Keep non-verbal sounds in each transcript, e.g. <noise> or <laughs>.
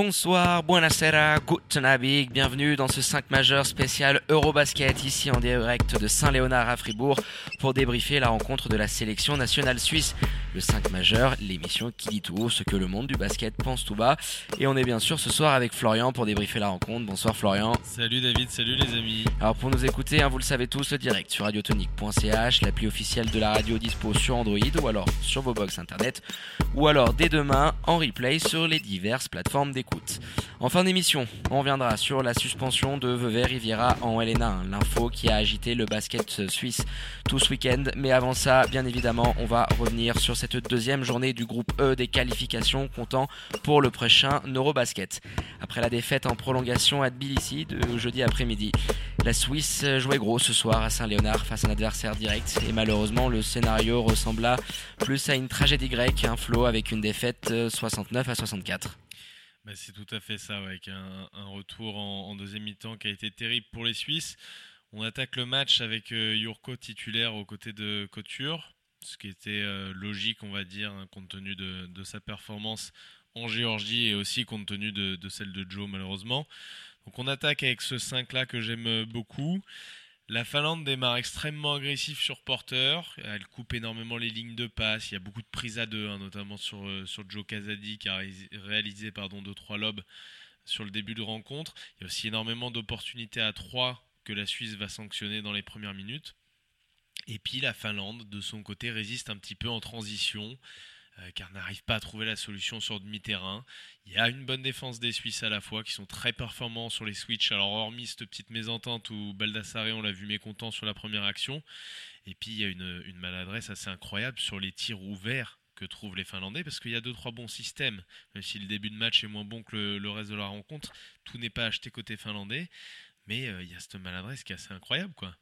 Bonsoir, buonasera, guten Abend, bienvenue dans ce 5 majeur spécial Eurobasket ici en direct de Saint-Léonard à Fribourg pour débriefer la rencontre de la sélection nationale suisse. Le 5 majeur, l'émission qui dit tout ce que le monde du basket pense tout bas. Et on est bien sûr ce soir avec Florian pour débriefer la rencontre. Bonsoir Florian. Salut David, salut les amis. Alors pour nous écouter, hein, vous le savez tous, le direct sur radiotonique.ch, l'appli officielle de la radio dispo sur Android ou alors sur vos box internet ou alors dès demain en replay sur les diverses plateformes En fin d'émission, on reviendra sur la suspension de Vevey Riviera en LNA, l'info qui a agité le basket suisse tout ce week-end. Mais avant ça, bien évidemment, on va revenir sur cette deuxième journée du groupe E des qualifications comptant pour le prochain Eurobasket. Après la défaite en prolongation à Tbilissi de jeudi après-midi, la Suisse jouait gros ce soir à Saint-Léonard face à un adversaire direct et malheureusement le scénario ressembla plus à une tragédie grecque, un flot avec une défaite 69 à 64. Bah, c'est tout à fait ça, avec un, retour en, deuxième mi-temps qui a été terrible pour les Suisses. On attaque le match avec euh, Yurko titulaire aux côtés de Couture, ce qui était euh, logique, on va dire, hein, compte tenu de, sa performance en Géorgie et aussi compte tenu de, celle de Joe, malheureusement. Donc on attaque avec ce 5-là que j'aime beaucoup. La Finlande démarre extrêmement agressif sur porteur. Elle coupe énormément les lignes de passe. Il y a beaucoup de prises à deux, hein, notamment sur, euh, sur Joe Kazadi qui a réalisé pardon, 2-3 lobes sur le début de rencontre. Il y a aussi énormément d'opportunités à 3 que la Suisse va sanctionner dans les premières minutes. Et puis la Finlande, de son côté, résiste un petit peu en transition. Euh, car n'arrive pas à trouver la solution sur demi-terrain. Il y a une bonne défense des Suisses à la fois qui sont très performants sur les switches. Alors hormis cette petite mésentente où Baldassare on l'a vu mécontent sur la première action. Et puis il y a une, maladresse assez incroyable sur les tirs ouverts que trouvent les Finlandais parce qu'il y a deux trois bons systèmes. Même si le début de match est moins bon que le, reste de la rencontre, tout n'est pas acheté côté finlandais. Mais euh, il y a cette maladresse qui est assez incroyable quoi.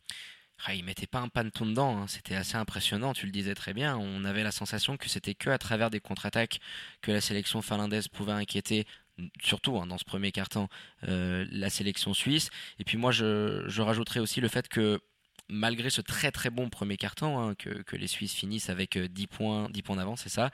Ah, il mettait pas un panton dedans, hein. c'était assez impressionnant, tu le disais très bien. On avait la sensation que c'était que à travers des contre-attaques que la sélection finlandaise pouvait inquiéter, surtout hein, dans ce premier carton, euh, la sélection suisse. Et puis moi, je, je rajouterais aussi le fait que malgré ce très très bon premier carton, hein, que, les Suisses finissent avec 10 euh, points, 10 points d'avance, c'est ça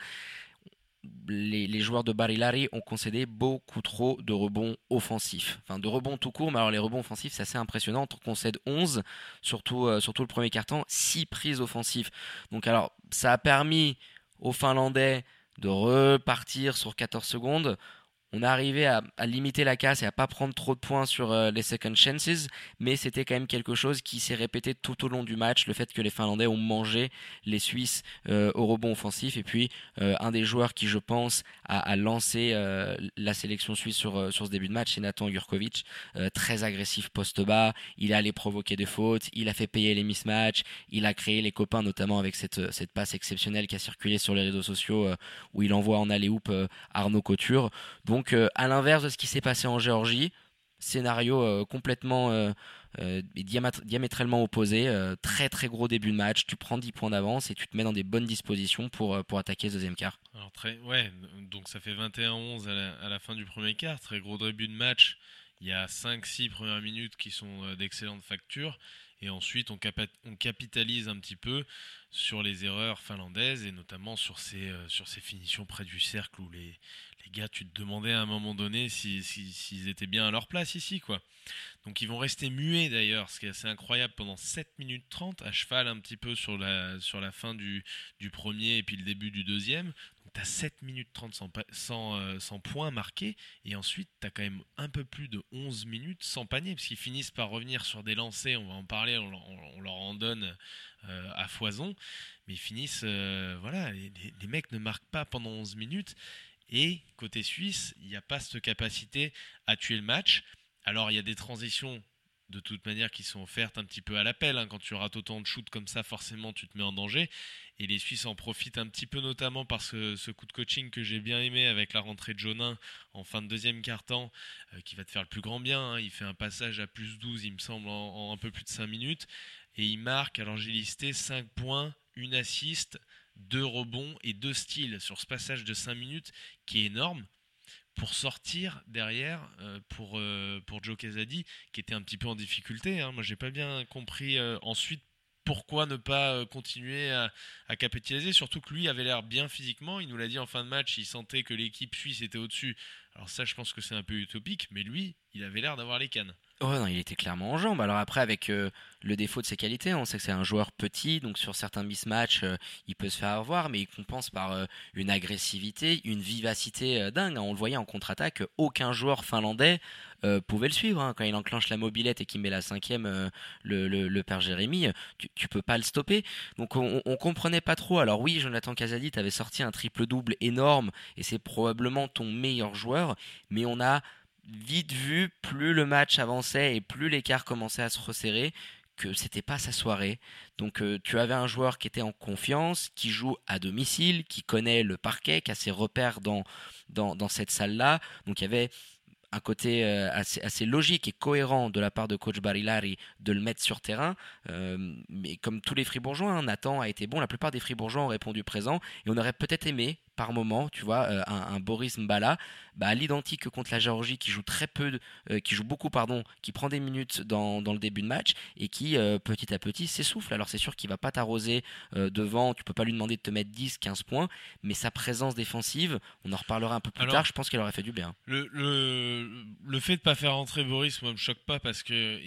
les, joueurs de Barilari ont concédé beaucoup trop de rebonds offensifs. Enfin, de rebonds tout court, mais alors les rebonds offensifs, c'est assez impressionnant. On concède 11, surtout, euh, surtout le premier carton, 6 prises offensives. Donc, alors, ça a permis aux Finlandais de repartir sur 14 secondes on a arrivé à, limiter la casse et à pas prendre trop de points sur euh, les second chances, mais c'était quand même quelque chose qui s'est répété tout au long du match, le fait que les Finlandais ont mangé les Suisses euh, au rebond offensif, et puis euh, un des joueurs qui, je pense, a, lancé la sélection suisse sur, ce début de match, c'est Nathan Jurkovic, très agressif poste bas, il a allé provoquer des fautes, il a fait payer les mismatchs, il a créé les copains, notamment avec cette, passe exceptionnelle qui a circulé sur les réseaux sociaux, où il envoie en aller-hoop Arnaud Couture. Donc, euh, à l'inverse de ce qui s'est passé en Géorgie, scénario euh, complètement euh, diamétralement opposé, très très gros début de match, tu prends 10 points d'avance et tu te mets dans des bonnes dispositions pour, pour attaquer ce deuxième quart. Alors très, ouais, donc ça fait 21-11 à, la fin du premier quart, très gros début de match, il y a 5-6 premières minutes qui sont d'excellente facture, et ensuite on, on, capitalise un petit peu sur les erreurs finlandaises et notamment sur ces, sur ces finitions près du cercle où les, les gars, tu te demandais à un moment donné s'ils si, étaient bien à leur place ici, quoi. Donc ils vont rester muets d'ailleurs, ce qui est assez incroyable, pendant 7 minutes 30, à cheval un petit peu sur la, sur la fin du, du premier et puis le début du deuxième. Donc tu as 7 minutes 30 sans, euh, sans, points marqués, et ensuite tu as quand même un peu plus de 11 minutes sans panier, parce qu'ils finissent par revenir sur des lancers, on va en parler, on, leur en donne euh, à foison, mais ils finissent, euh, voilà, les mecs ne marquent pas pendant 11 minutes, et côté suisse, il n'y a pas cette capacité à tuer le match. Alors il y a des transitions de toute manière qui sont offertes un petit peu à l'appel. Hein. Quand tu rates autant de shoots comme ça, forcément tu te mets en danger. Et les Suisses en profitent un petit peu notamment par ce, coup de coaching que j'ai bien aimé avec la rentrée de Jonin en fin de deuxième quart-temps, euh, qui va te faire le plus grand bien. Hein. Il fait un passage à plus 12, il me semble, en, en un peu plus de 5 minutes. Et il marque, alors j'ai listé 5 points, une assist, deux rebonds et deux styles sur ce passage de 5 minutes qui est énorme pour sortir derrière euh, pour, euh, pour Joe Casady qui était un petit peu en difficulté. Hein. Moi j'ai pas bien compris euh, ensuite pourquoi ne pas continuer à, à, capitaliser Surtout que lui avait l'air bien physiquement. Il nous l'a dit en fin de match, il sentait que l'équipe suisse était au-dessus Alors ça, je pense que c'est un peu utopique, mais lui, il avait l'air d'avoir les cannes. Non, il était clairement en jambes. Alors après, avec euh, le défaut de ses qualités, on sait que c'est un joueur petit, donc sur certains mismatchs, euh, il peut se faire avoir, mais il compense par euh, une agressivité, une vivacité dingue. On le voyait en contre-attaque, aucun joueur finlandais pouvait le suivre. Hein. Quand il enclenche la mobilette et qu'il met la cinquième, le, père Jérémy, tu, peux pas le stopper. Donc on, on comprenait pas trop. Alors oui, Jonathan Casadit avait sorti un triple-double énorme, et c'est probablement ton meilleur joueur, mais on a vite vu, plus le match avançait et plus l'écart commençait à se resserrer, que c'était pas sa soirée. Donc euh, tu avais un joueur qui était en confiance, qui joue à domicile, qui connaît le parquet, qui a ses repères dans, dans, dans cette salle-là. Donc il y avait un côté euh, assez, logique et cohérent de la part de coach Barilari de le mettre sur terrain. Euh, mais comme tous les Fribourgeois, hein, Nathan a été bon. La plupart des Fribourgeois ont répondu présent et on aurait peut-être aimé par moment, tu vois, euh, un, Boris Mbala, bah, à l'identique contre la Géorgie, qui joue très peu, qui joue beaucoup, pardon, qui prend des minutes dans, le début de match et qui petit à petit s'essouffle. Alors c'est sûr qu'il va pas t'arroser devant, tu peux pas lui demander de te mettre 10, 15 points, mais sa présence défensive, on en reparlera un peu plus tard, je pense qu'elle aurait fait du bien. Le, le, fait de pas faire rentrer Boris, moi, me choque pas parce que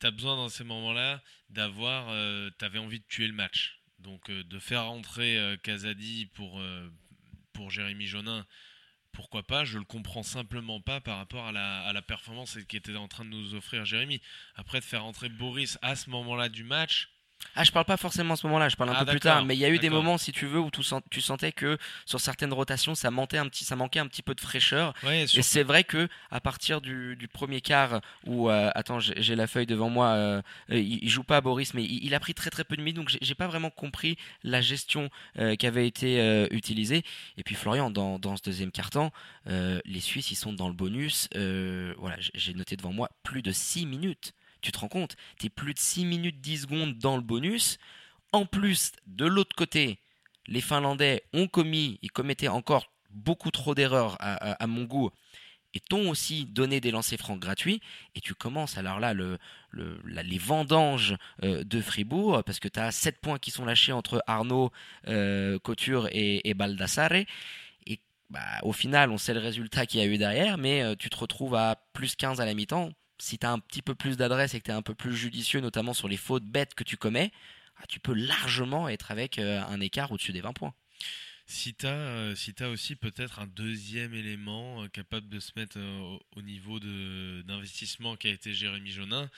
tu as besoin dans ces moments-là d'avoir. Euh, tu avais envie de tuer le match. Donc euh, de faire rentrer euh, Kazadi pour, pour Jérémy Jonin, pourquoi pas Je le comprends simplement pas par rapport à la, performance qu'était en train de nous offrir Jérémy. Après, de faire rentrer Boris à ce moment-là du match ah, je parle pas forcément à ce moment-là, je parle un ah, peu plus tard, mais il y a eu des moments, si tu veux, où tu, sentais que sur certaines rotations, ça manquait un petit, ça manquait un petit peu de fraîcheur. et c'est vrai que à partir du, premier quart, où euh, attends, j'ai la feuille devant moi, euh, euh, il, joue pas à Boris, mais il, a pris très très peu de minutes, donc j'ai pas vraiment compris la gestion qui avait été utilisée. Et puis Florian, dans, dans ce deuxième quart-temps, les Suisses, ils sont dans le bonus. voilà, j'ai noté devant moi plus de 6 minutes. Tu te rends compte Tu es plus de 6 minutes 10 secondes dans le bonus. En plus, de l'autre côté, les Finlandais ont commis, ils commettaient encore beaucoup trop d'erreurs à, mon goût, et t'ont aussi donné des lancers francs gratuits, et tu commences alors là le, les vendanges euh, de Fribourg, parce que tu as 7 points qui sont lâchés entre Arnaud, euh, Couture et, Baldassare, et bah, au final on sait le résultat qu'il y a eu derrière, mais euh, tu te retrouves à plus 15 à la mi-temps, si tu as un petit peu plus d'adresse et que tu es un peu plus judicieux, notamment sur les fautes bêtes que tu commets, ah, tu peux largement être avec euh, un écart au-dessus des 20 points. Si tu as, euh, si aussi peut-être un deuxième élément euh, capable de se mettre au niveau d'investissement qui a été Jérémy Jonin,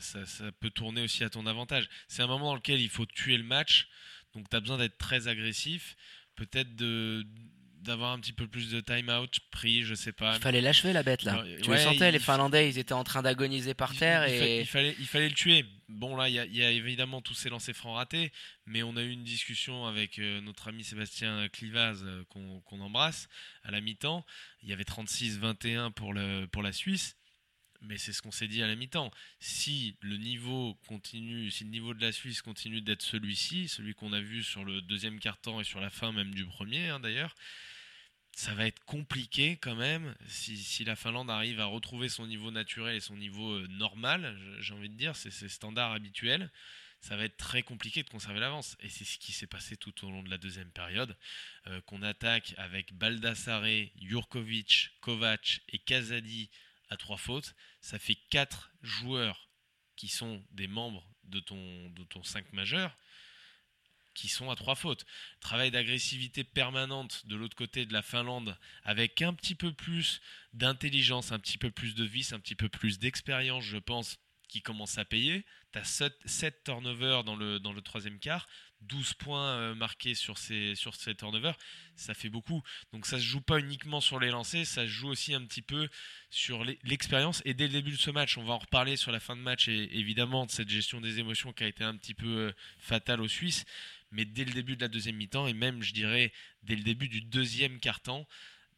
ça, ça, peut tourner aussi à ton avantage. C'est un moment dans lequel il faut tuer le match, donc tu as besoin d'être très agressif, peut-être de d'avoir un petit peu plus de time out pris, je sais pas. Il fallait l'achever la bête là. tu le sentais, les Finlandais, ils étaient en train d'agoniser par terre et il, fallait, il fallait le tuer. Bon là, il y, a évidemment tous ces lancers francs ratés, mais on a eu une discussion avec euh, notre ami Sébastien Clivaz euh, qu'on embrasse à la mi-temps. Il y avait 36-21 pour le pour la Suisse. Mais c'est ce qu'on s'est dit à la mi-temps. Si le niveau continue, si le niveau de la Suisse continue d'être celui-ci, celui qu'on a vu sur le deuxième quart-temps et sur la fin même du premier hein, d'ailleurs, ça va être compliqué quand même si, la Finlande arrive à retrouver son niveau naturel et son niveau euh, normal, j'ai envie de dire, c'est ses standards habituels. Ça va être très compliqué de conserver l'avance. Et c'est ce qui s'est passé tout au long de la deuxième période, euh, qu'on attaque avec Baldassare, Jurkovic, Kovac et Kazadi à trois fautes. Ça fait quatre joueurs qui sont des membres de ton, de ton 5 majeur qui sont à trois fautes. Travail d'agressivité permanente de l'autre côté de la Finlande avec un petit peu plus d'intelligence, un petit peu plus de vis, un petit peu plus d'expérience, je pense, qui commence à payer. Tu as 7, turnovers dans le, dans le troisième quart, 12 points euh, marqués sur ces, sur ces turnovers, ça fait beaucoup. Donc ça se joue pas uniquement sur les lancers, ça se joue aussi un petit peu sur l'expérience. Et dès le début de ce match, on va en reparler sur la fin de match, et évidemment de cette gestion des émotions qui a été un petit peu euh, fatale aux Suisses mais dès le début de la deuxième mi-temps, et même, je dirais, dès le début du deuxième quart-temps,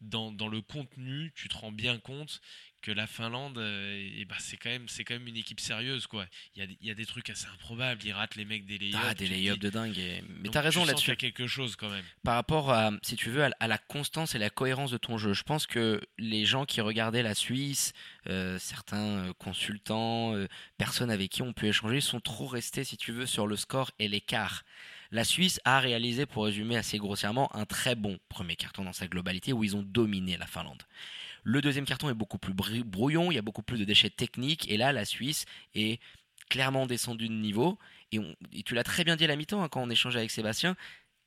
dans, dans, le contenu, tu te rends bien compte que la Finlande, euh, et bah, c'est quand même c'est quand même une équipe sérieuse quoi. Il y a, il y a des trucs assez improbables, ils ratent les mecs des lay Ah des lay de dingue. Mais t'as raison là-dessus. A quelque chose quand même. Par rapport à si tu veux à, la constance et la cohérence de ton jeu, je pense que les gens qui regardaient la Suisse, euh, certains euh, consultants, personnes avec qui on peut échanger, sont trop restés si tu veux sur le score et l'écart. La Suisse a réalisé, pour résumer assez grossièrement, un très bon premier carton dans sa globalité où ils ont dominé la Finlande. Le deuxième carton est beaucoup plus brouillon, il y a beaucoup plus de déchets techniques, et là, la Suisse est clairement descendue de niveau. Et, tu l'as très bien dit à la mi-temps hein, quand on échangeait avec Sébastien,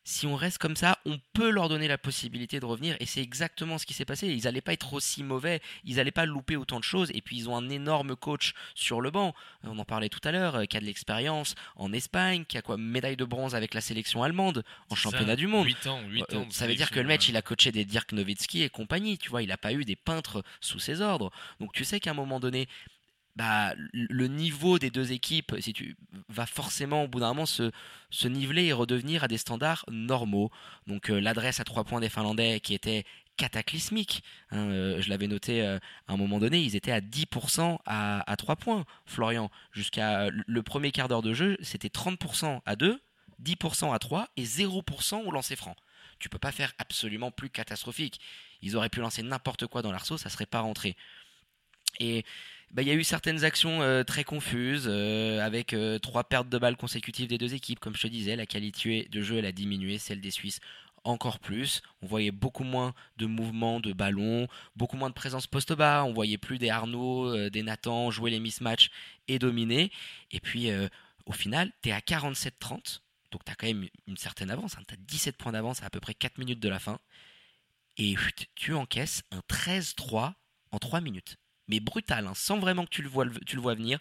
si on reste comme ça, on peut leur donner la possibilité de revenir. Et c'est exactement ce qui s'est passé. Ils n'allaient pas être aussi mauvais, ils n'allaient pas louper autant de choses. Et puis ils ont un énorme coach sur le banc. On en parlait tout à l'heure, euh, qui a de l'expérience en Espagne, qui a quoi médaille de bronze avec la sélection allemande en championnat du monde. 8 ans, 8 euh, ans ça veut dire que le match, il a coaché des Dirk Nowitzki et compagnie. Tu vois, il n'a pas eu des peintres sous ses ordres. Donc tu sais qu'à un moment donné, bah, le niveau des deux équipes va forcément au bout d'un moment se, se, niveler et redevenir à des standards normaux. Donc euh, l'adresse à trois points des Finlandais qui était cataclysmique, hein, euh, je l'avais noté euh, à un moment donné, ils étaient à 10% à, à 3 points, Florian. Jusqu'à le premier quart d'heure de jeu, c'était 30% à 2, 10% à 3 et 0% au lancer franc. Tu peux pas faire absolument plus catastrophique. Ils auraient pu lancer n'importe quoi dans l'arceau, ça serait pas rentré. Et bah, il y a eu certaines actions euh, très confuses, euh, avec euh, trois pertes de balles consécutives des deux équipes. Comme je te disais, la qualité de jeu elle a diminué, celle des Suisses encore plus. On voyait beaucoup moins de mouvements de ballon, beaucoup moins de présence poste bas. On voyait plus des Arnaud, des Nathan jouer les mismatchs et dominer. Et puis au final, tu es à 47-30. Donc tu as quand même une certaine avance. Tu as 17 points d'avance à à peu près 4 minutes de la fin. Et tu encaisses un 13-3 en 3 minutes mais brutal, hein, sans vraiment que tu le vois, tu le vois venir.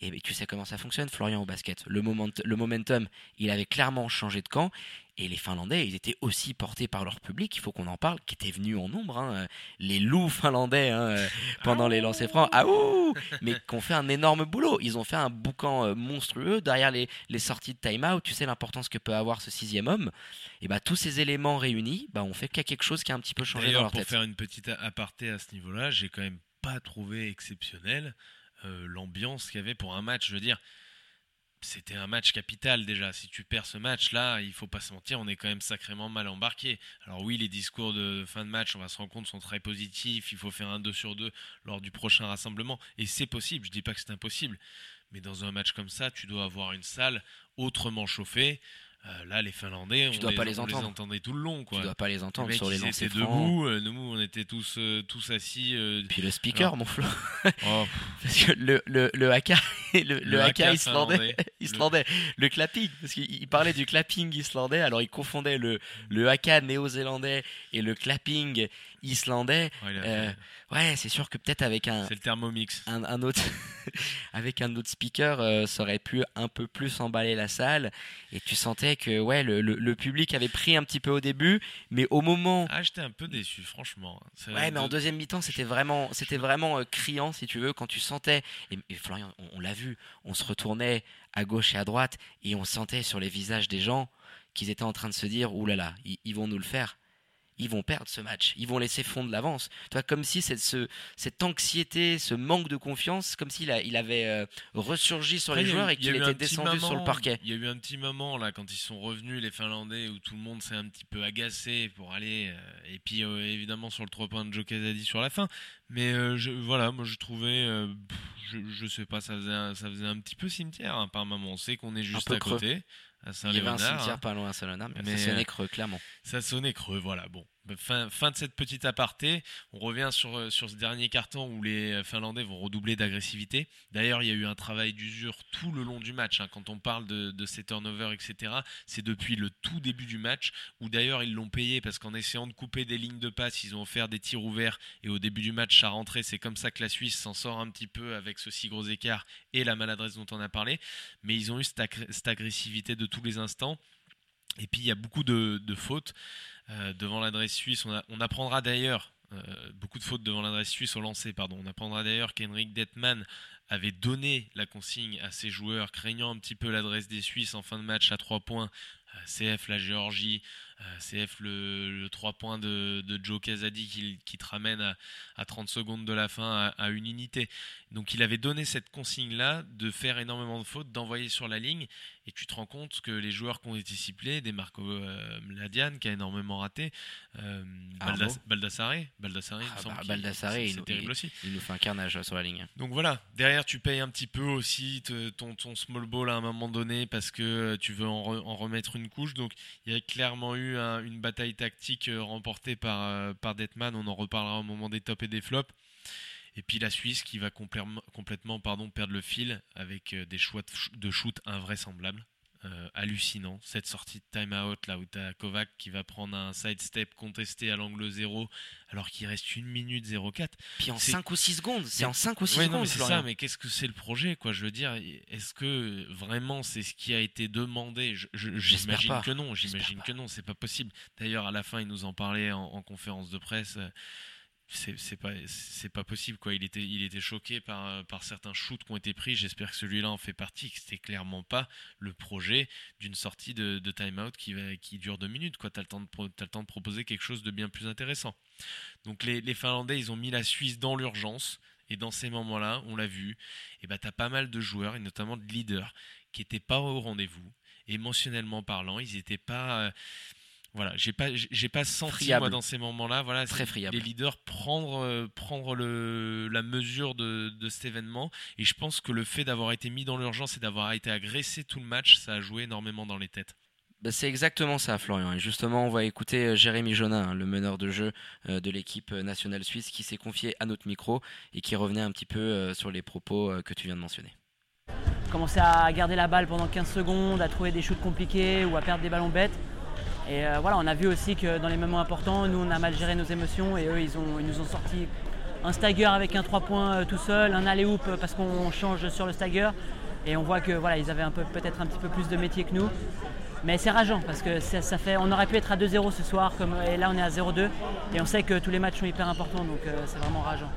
Et tu sais comment ça fonctionne, Florian, au basket. Le, moment, le momentum, il avait clairement changé de camp. Et les Finlandais, ils étaient aussi portés par leur public, il faut qu'on en parle, qui était venu en nombre. Hein. Les loups finlandais hein, euh, pendant les lancers francs. Ah ouh <laughs> Mais qui ont fait un énorme boulot. Ils ont fait un boucan euh, monstrueux derrière les, les sorties de time-out. Tu sais l'importance que peut avoir ce sixième homme. Et bah tous ces éléments réunis, bah, on fait qu'il y a quelque chose qui a un petit peu changé dans leur pour faire une petite aparté à ce niveau-là, j'ai quand même pas trouvé exceptionnel euh, l'ambiance qu'il y avait pour un match. Je veux dire, c'était un match capital déjà. Si tu perds ce match-là, il faut pas se mentir, on est quand même sacrément mal embarqué. Alors oui, les discours de fin de match, on va se rendre compte, sont très positifs. Il faut faire un 2 sur 2 lors du prochain rassemblement. Et c'est possible, je dis pas que c'est impossible. Mais dans un match comme ça, tu dois avoir une salle autrement chauffée. Euh, là, les Finlandais, tu on, dois les, pas les, entendre. entendait tout le long. Quoi. Tu dois pas les entendre sur les lancers francs. debout, euh, nous, on était tous, euh, tous assis. Puis le speaker, mon Flo. Oh. <laughs> parce que le, le, le haka, <laughs> le, le, haka, islandais, <laughs> islandais, le... clapping, parce qu'il parlait du clapping islandais, alors il confondait le, le haka néo-zélandais et le clapping islandais. Ouais, c'est sûr que peut-être avec un. C'est le thermomix. Un, un autre, <laughs> avec un autre speaker, ça aurait pu un peu plus emballer la salle, et tu sentais que ouais, le, public avait pris un petit peu au début, mais au moment. Ah, j'étais un peu déçu, franchement. Ouais, mais en deuxième mi-temps, c'était vraiment, c'était vraiment euh, criant, si tu veux, quand tu sentais. Et, Florian, on, l'a vu, on se retournait à gauche et à droite, et on sentait sur les visages des gens qu'ils étaient en train de se dire, oulala, là là, ils vont nous le faire ils vont perdre ce match, ils vont laisser fondre l'avance. Comme si cette, ce, cette anxiété, ce manque de confiance, comme s'il il avait euh, ressurgi sur les joueurs et qu'il était descendu sur le parquet. Il y a eu un petit moment là quand ils sont revenus les Finlandais où tout le monde s'est un petit peu agacé pour aller euh, et puis euh, évidemment sur le 3 points de Joe Casadi sur la fin. Mais je, voilà, moi je trouvais, je, je, sais pas, ça faisait un, ça faisait un petit peu cimetière hein, par moment. On sait qu'on est juste à côté. Il y avait un cimetière pas loin à saint mais, ça sonnait creux, clairement. Ça sonnait creux, voilà. Bon, Fin, de cette petite aparté, on revient sur, euh, sur ce dernier carton où les Finlandais vont redoubler d'agressivité. D'ailleurs, il y a eu un travail d'usure tout le long du match. Hein. Quand on parle de, de ces turnovers, etc., c'est depuis le tout début du match où d'ailleurs ils l'ont payé parce qu'en essayant de couper des lignes de passe, ils ont offert des tirs ouverts et au début du match, ça rentrait. C'est comme ça que la Suisse s'en sort un petit peu avec ce si gros écart et la maladresse dont on a parlé. Mais ils ont eu cette, agressivité de tous les instants. Et puis il y a beaucoup de, fautes. Euh, devant l'adresse suisse. On, apprendra d'ailleurs euh, beaucoup de fautes devant l'adresse suisse au lancer. Pardon. On apprendra d'ailleurs qu'Henrik Detman avait donné la consigne à ses joueurs, craignant un petit peu l'adresse des Suisses en fin de match à 3 points. Euh, CF la Géorgie, CF le, 3 points de, Joe Casadi qui, te ramène à, 30 secondes de la fin à, une unité. Donc il avait donné cette consigne-là de faire énormément de fautes, d'envoyer sur la ligne. Et tu te rends compte que les joueurs qui ont été ciblés, des Marco euh, Mladian qui a énormément raté, euh, Baldassare, Baldassare, ah, bah, il, terrible aussi. Il nous fait un carnage sur la ligne. Donc voilà, derrière tu payes un petit peu aussi ton, small ball à un moment donné parce que tu veux en, remettre une couche. Donc il y a clairement eu une bataille tactique remportée par, par Detman. On en reparlera au moment des tops et des flops. Et puis la Suisse qui va complètement perdre le fil avec des choix de shoot invraisemblables. Euh, hallucinant. Cette sortie de time-out, là où tu as Kovac qui va prendre un side-step contesté à l'angle 0, alors qu'il reste 1 minute 04. Puis en 5 ou 6 secondes, c'est en 5 ou 6 secondes. C'est ça, mais qu'est-ce que c'est le projet, quoi? Je veux dire, est-ce que vraiment c'est ce qui a été demandé? J'imagine que non, j'imagine que non, c'est pas possible. D'ailleurs, à la fin, il nous en parlait en conférence de presse c'est pas c'est pas possible quoi. Il était il était choqué par par certains shoots qui ont été pris. J'espère que celui-là en fait partie que c'était clairement pas le projet d'une sortie de, de timeout qui qui dure deux minutes quoi. T'as le temps de as le temps de proposer quelque chose de bien plus intéressant. Donc les, finlandais ils ont mis la Suisse dans l'urgence. Et dans ces moments-là on l'a vu. Et bah t'as pas mal de joueurs et notamment de leaders qui étaient pas au rendez-vous. Émotionnellement parlant ils étaient pas voilà, j'ai pas, j'ai pas senti moi dans ces moments-là, voilà, très les leaders prendre, euh, prendre le, la mesure de, de, cet événement. Et je pense que le fait d'avoir été mis dans l'urgence et d'avoir été agressé tout le match, ça a joué énormément dans les têtes. Bah, c'est exactement ça, Florian. Et justement, on va écouter euh, Jérémy Jonin, hein, le meneur de jeu euh, de l'équipe nationale suisse, qui s'est confié à notre micro et qui revenait un petit peu sur les propos que tu viens de mentionner. Commencer à garder la balle pendant 15 secondes, à trouver des shoots compliqués ou à perdre des ballons bêtes. Et euh, voilà, on a vu aussi que dans les moments importants, nous on a mal géré nos émotions et eux ils, nous ont sorti un stagger avec un 3 points euh, tout seul, un alley-oop parce qu'on change sur le stagger. Et on voit que voilà, ils avaient peut-être un petit peu plus de métier que nous. Mais c'est rageant parce que ça, fait, on aurait pu être à 2-0 ce soir comme, et là on est à 0-2 et on sait que tous les matchs sont hyper importants donc euh, c'est vraiment rageant.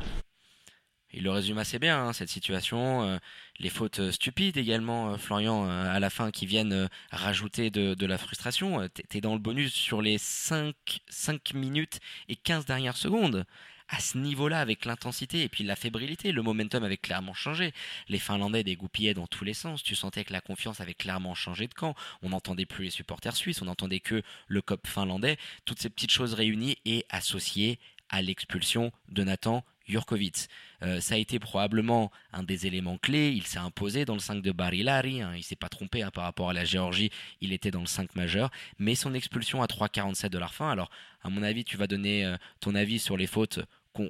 Il le résume assez bien, hein, cette situation. Euh, les fautes euh, stupides également, euh, Florian, à la fin, qui viennent rajouter de, la frustration. Tu es dans le bonus sur les 5, 5 minutes et 15 dernières secondes. À ce niveau-là, avec l'intensité et puis la fébrilité, le momentum avait clairement changé. Les Finlandais dégoupillaient dans tous les sens. Tu sentais que la confiance avait clairement changé de camp. On n'entendait plus les supporters suisses, on n'entendait que le COP finlandais. Toutes ces petites choses réunies et associées à l'expulsion de Nathan Jurkovic. Euh, ça a été probablement un des éléments clés. Il s'est imposé dans le 5 de Barilari. Hein. Il s'est pas trompé hein, par rapport à la Géorgie. Il était dans le 5 majeur. Mais son expulsion à 3,47 de la fin. Alors, à mon avis, tu vas donner euh, ton avis sur les fautes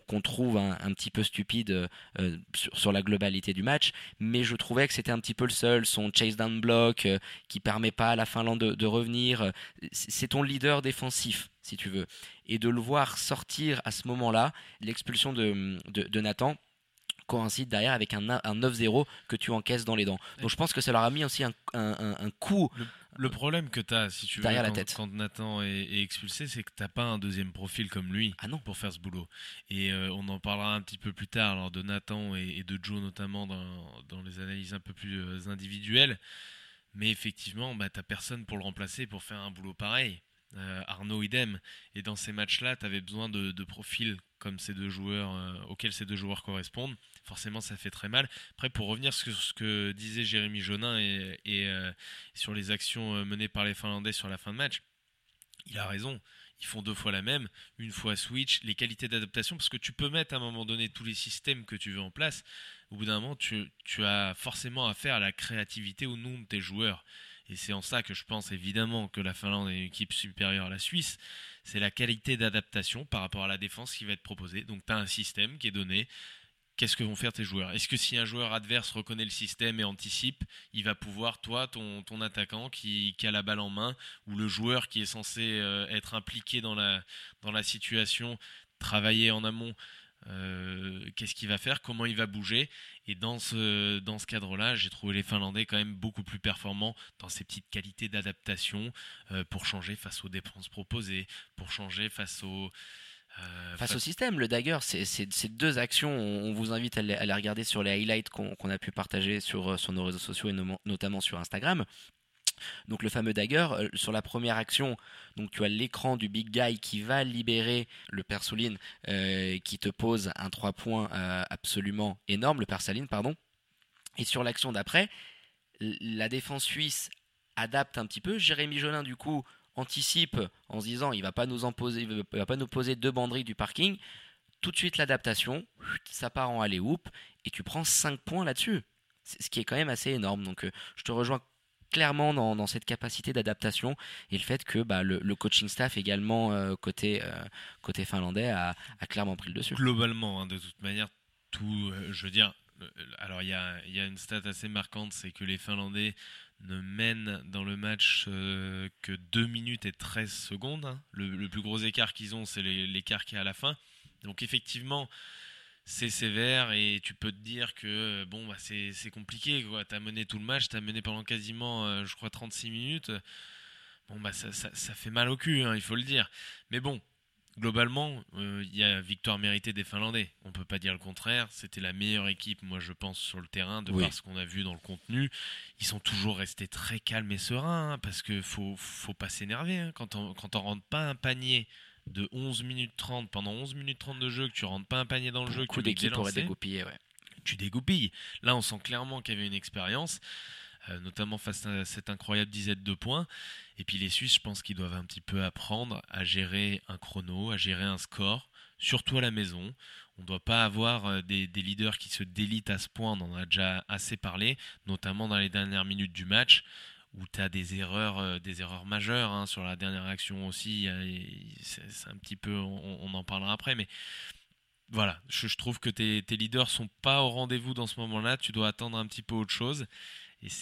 qu'on trouve un, petit peu stupide euh, sur, la globalité du match, mais je trouvais que c'était un petit peu le seul, son chase down block qui permet pas à la Finlande de revenir. C'est ton leader défensif si tu veux. Et de le voir sortir à ce moment-là, l'expulsion de, de, Nathan coïncide derrière avec un, un 9-0 que tu encaisses dans les dents. Donc je pense que ça leur a mis aussi un, un, coup. Le, problème que tu as, si tu veux, derrière quand, la tête. quand Nathan est, expulsé, c'est que tu pas un deuxième profil comme lui ah non. pour faire ce boulot. Et euh, on en parlera un petit peu plus tard, alors de Nathan et, de Joe notamment dans, dans, les analyses un peu plus euh, individuelles. Mais effectivement, bah, tu personne pour le remplacer pour faire un boulot pareil. Euh, Arnaud idem. Et dans ces matchs-là, tu avais besoin de, profils comme ces deux joueurs, euh, auxquels ces deux joueurs correspondent. Forcément, ça fait très mal. Après, pour revenir sur ce que disait Jérémy Jonin et, euh, sur les actions menées par les Finlandais sur la fin de match, il a raison. Ils font deux fois la même, une fois switch, les qualités d'adaptation, parce que tu peux mettre à un moment donné tous les systèmes que tu veux en place. Au bout d'un moment, tu, tu as forcément affaire à la créativité au nom de tes joueurs. Et c'est en ça que je pense évidemment que la Finlande est une équipe supérieure à la Suisse. C'est la qualité d'adaptation par rapport à la défense qui va être proposée. Donc tu as un système qui est donné. Qu'est-ce que vont faire tes joueurs? Est-ce que si un joueur adverse reconnaît le système et anticipe, il va pouvoir, toi, ton, ton attaquant qui, qui, a la balle en main, ou le joueur qui est censé euh, être impliqué dans la, dans la situation, travailler en amont? Euh, qu'est-ce qu'il va faire, comment il va bouger? Et dans ce, dans ce cadre-là, j'ai trouvé les Finlandais quand même beaucoup plus performants dans ces petites qualités d'adaptation euh, pour changer face aux dépenses proposées, pour changer face au... Euh, face, au système, le dagger, c'est deux actions. On, vous invite à les, regarder sur les highlights qu'on a pu partager sur, sur nos réseaux sociaux et notamment sur Instagram. Donc le fameux dagger, euh, sur la première action, donc tu as l'écran du big guy qui va libérer le père euh, qui te pose un 3 points euh, absolument énorme, le père pardon. Et sur l'action d'après, la défense suisse adapte un petit peu. Jérémy Jolin du coup anticipe en se disant il va pas nous va pas nous poser deux banderies du parking. Tout de suite l'adaptation, ça part en aller hoop et tu prends 5 points là-dessus. Ce qui est quand même assez énorme. Donc je te rejoins clairement dans, cette capacité d'adaptation et le fait que bah, le, coaching staff également euh, côté, euh, côté finlandais a, clairement pris le dessus. Globalement, hein, de toute manière, tout, euh, je veux alors il y a, y a, une stat assez marquante, c'est que les Finlandais ne mènent dans le match que 2 minutes et 13 secondes. Hein. Le, plus gros écart qu'ils ont, c'est l'écart qui est à la fin. Donc effectivement, c'est sévère et tu peux te dire que bon bah c'est compliqué quoi. T'as mené tout le match, t'as mené pendant quasiment euh, je crois 36 minutes. Bon bah ça, ça, fait mal au cul, hein, il faut le dire. Mais bon, globalement, euh, il y a victoire méritée des Finlandais. On peut pas dire le contraire. C'était la meilleure équipe, moi je pense, sur le terrain, de par ce qu'on a vu dans le contenu. Ils sont toujours restés très calmes et sereins, hein, parce que faut, faut pas s'énerver. Hein. Quand on, quand on rentre pas un panier de 11 minutes 30 pendant 11 minutes 30 de jeu que tu rentres pas un panier dans le jeu que pourrait dégoupiller ouais. tu dégoupilles. Là on sent clairement qu'il y avait une expérience euh, notamment face à cette incroyable dizaine de points. Et puis les Suisses je pense qu'ils doivent un petit peu apprendre à gérer un chrono à gérer un score surtout à la maison. On ne doit pas avoir euh, des, des, leaders qui se délitent à ce point, on en a déjà assez parlé, notamment dans les dernières minutes du match où tu as des erreurs, euh, des erreurs majeures hein, sur la dernière action aussi. C'est un petit peu, on, en parlera après, mais voilà, je, trouve que tes, tes leaders sont pas au rendez-vous dans ce moment-là. Tu dois attendre un petit peu autre chose.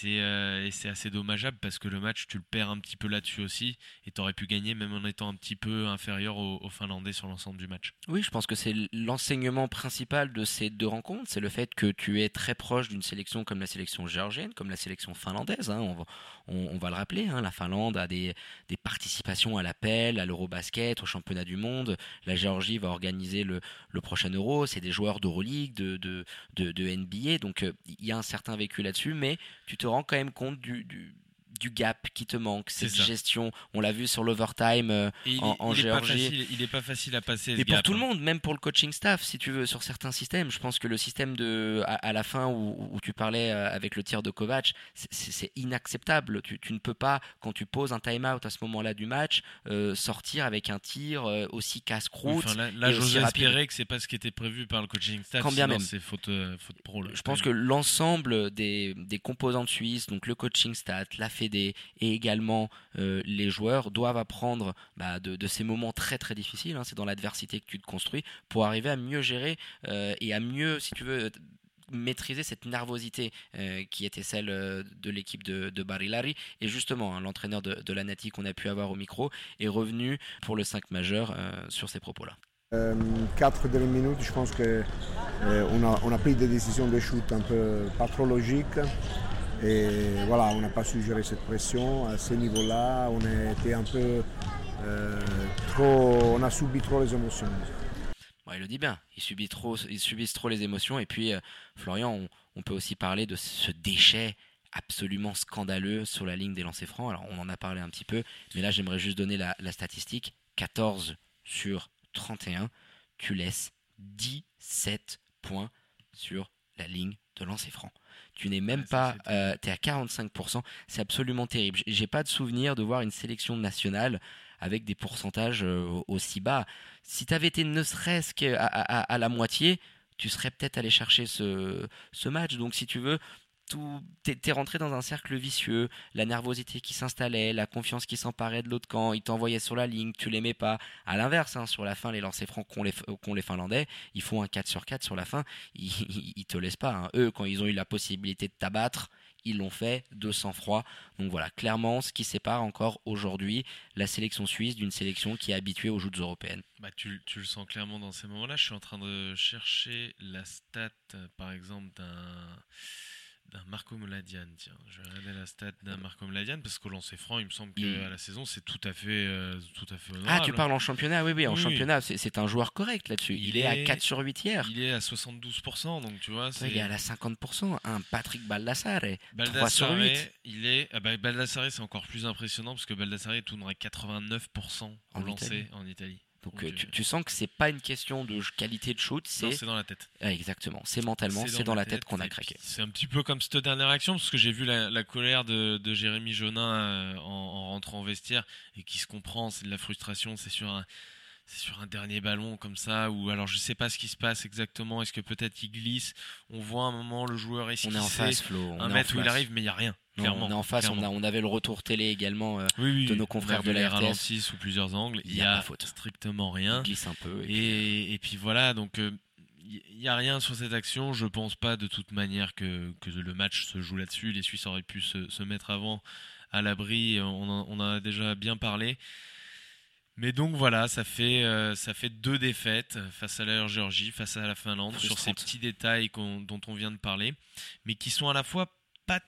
Euh, et c'est assez dommageable parce que le match, tu le perds un petit peu là-dessus aussi. Et tu aurais pu gagner même en étant un petit peu inférieur aux, Finlandais sur l'ensemble du match. Oui, je pense que c'est l'enseignement principal de ces deux rencontres. C'est le fait que tu es très proche d'une sélection comme la sélection géorgienne, comme la sélection finlandaise. Hein. On, va, on, va, le rappeler, hein. la Finlande a des, des participations à l'appel, à l'Eurobasket, au championnat du monde. La Géorgie va organiser le, le prochain Euro. C'est des joueurs d'Euroleague, de, de, de, de, NBA. Donc euh, il y a un certain vécu là-dessus. Mais te rends quand même compte du, du, du gap qui te manque, cette gestion. On l'a vu sur l'overtime euh, en, Géorgie. il n'est pas facile à passer. Et pour tout le hein. monde, même pour le coaching staff, si tu veux, sur certains systèmes. Je pense que le système de à, la fin où, tu parlais euh, avec le tir de Kovac, c'est inacceptable. Tu, ne peux pas, quand tu poses un time-out à ce moment-là du match, euh, sortir avec un tir aussi casse-croûte. là, j'ose espérer que c'est pas ce qui était prévu par le coaching staff. Quand bien même. C'est faute, faute pro. Je pense que l'ensemble des, des composantes suisses, donc le coaching staff, la fédération, et également euh, les joueurs doivent apprendre bah, de, ces moments très très difficiles. Hein. c'est dans l'adversité que tu te construis pour arriver à mieux gérer euh, et à mieux, si tu veux, maîtriser cette nervosité euh, qui était celle de l'équipe de, de, Barilari. Et justement, hein, l'entraîneur de, de, la Nati qu'on a pu avoir au micro est revenu pour le 5 majeur sur ces propos-là. quatre dernières minutes, je pense qu'on a, a pris des décisions de shoot un peu pas trop logiques. Et voilà, on n'a pas su gérer cette pression. À ce niveau-là, on a été un peu euh, trop. On a subi trop les émotions. il le dit bien, il subit trop, ils subissent trop les émotions. Et puis, euh, Florian, on, peut aussi parler de ce déchet absolument scandaleux sur la ligne des lancers francs. Alors, on en a parlé un petit peu, mais là, j'aimerais juste donner la, la statistique 14 sur 31. Tu laisses 17 points sur la ligne de lancer franc. Tu n'es même pas, euh, tu es à 45%. C'est absolument terrible. J'ai pas de souvenir de voir une sélection nationale avec des pourcentages euh, aussi bas. Si tu avais été ne serait-ce qu'à à, la moitié, tu serais peut-être allé chercher ce, ce match. Donc si tu veux, tout t'es rentré dans un cercle vicieux, la nervosité qui s'installait, la confiance qui s'emparait de l'autre camp, ils t'envoyaient sur la ligne, tu l'aimais pas. À l'inverse, hein, sur la fin, les lancers francs qu'ont les, les, Finlandais, ils font un 4 sur 4 sur la fin, <laughs> ils, ils, te laissent pas. Hein. Eux, quand ils ont eu la possibilité de t'abattre, ils l'ont fait de sang-froid. Donc voilà, clairement, ce qui sépare encore aujourd'hui la sélection suisse d'une sélection qui est habituée aux joutes européennes. Bah, tu, tu, le sens clairement dans ces moments-là. Je suis en train de chercher la stat, par exemple, d'un d'un Marco Mladian, tiens. Je vais regarder la stat d'un Marco Mladian parce qu'au lancer franc, il me semble qu'à la saison, c'est tout à fait, euh, tout à fait honorable. Ah, tu parles en championnat Oui, oui, en championnat, c'est un joueur correct là-dessus. Il, est, à 4 sur 8 hier. Il est à 72%, donc tu vois. il est à la 50%. Un Patrick Baldassare, 3 sur 8. Il est, ah bah, Baldassare, c'est encore plus impressionnant parce que Baldassare tournerait 89% en, lancer en Italie. Donc euh, tu, sens que c'est pas une question de qualité de shoot, c'est dans la tête. exactement, c'est mentalement, c'est dans, la tête, qu'on a craqué. C'est un petit peu comme cette dernière action parce que j'ai vu la, colère de, Jérémy Jonin euh, en, rentrant au vestiaire et qui se comprend, c'est de la frustration, c'est sur un c'est sur un dernier ballon comme ça, ou alors je sais pas ce qui se passe exactement. Est-ce que peut-être il glisse? On voit un moment le joueur est On est en face, Flo. un mètre où il arrive, mais il y a rien. on est en face. On, a, on, avait le retour télé également euh, de nos confrères de la RTS. sous plusieurs angles. Il y, a, strictement rien. Il glisse un peu. Et, et, puis, voilà. Donc euh, il n'y a rien sur cette action. Je pense pas de toute manière que, que le match se joue là-dessus. Les Suisses auraient pu se, se mettre avant à l'abri. On, on, en a déjà bien parlé. Mais donc voilà, ça fait, euh, ça fait deux défaites face à la Géorgie, face à la Finlande, sur ces petits détails dont on vient de parler, mais qui sont à la fois pas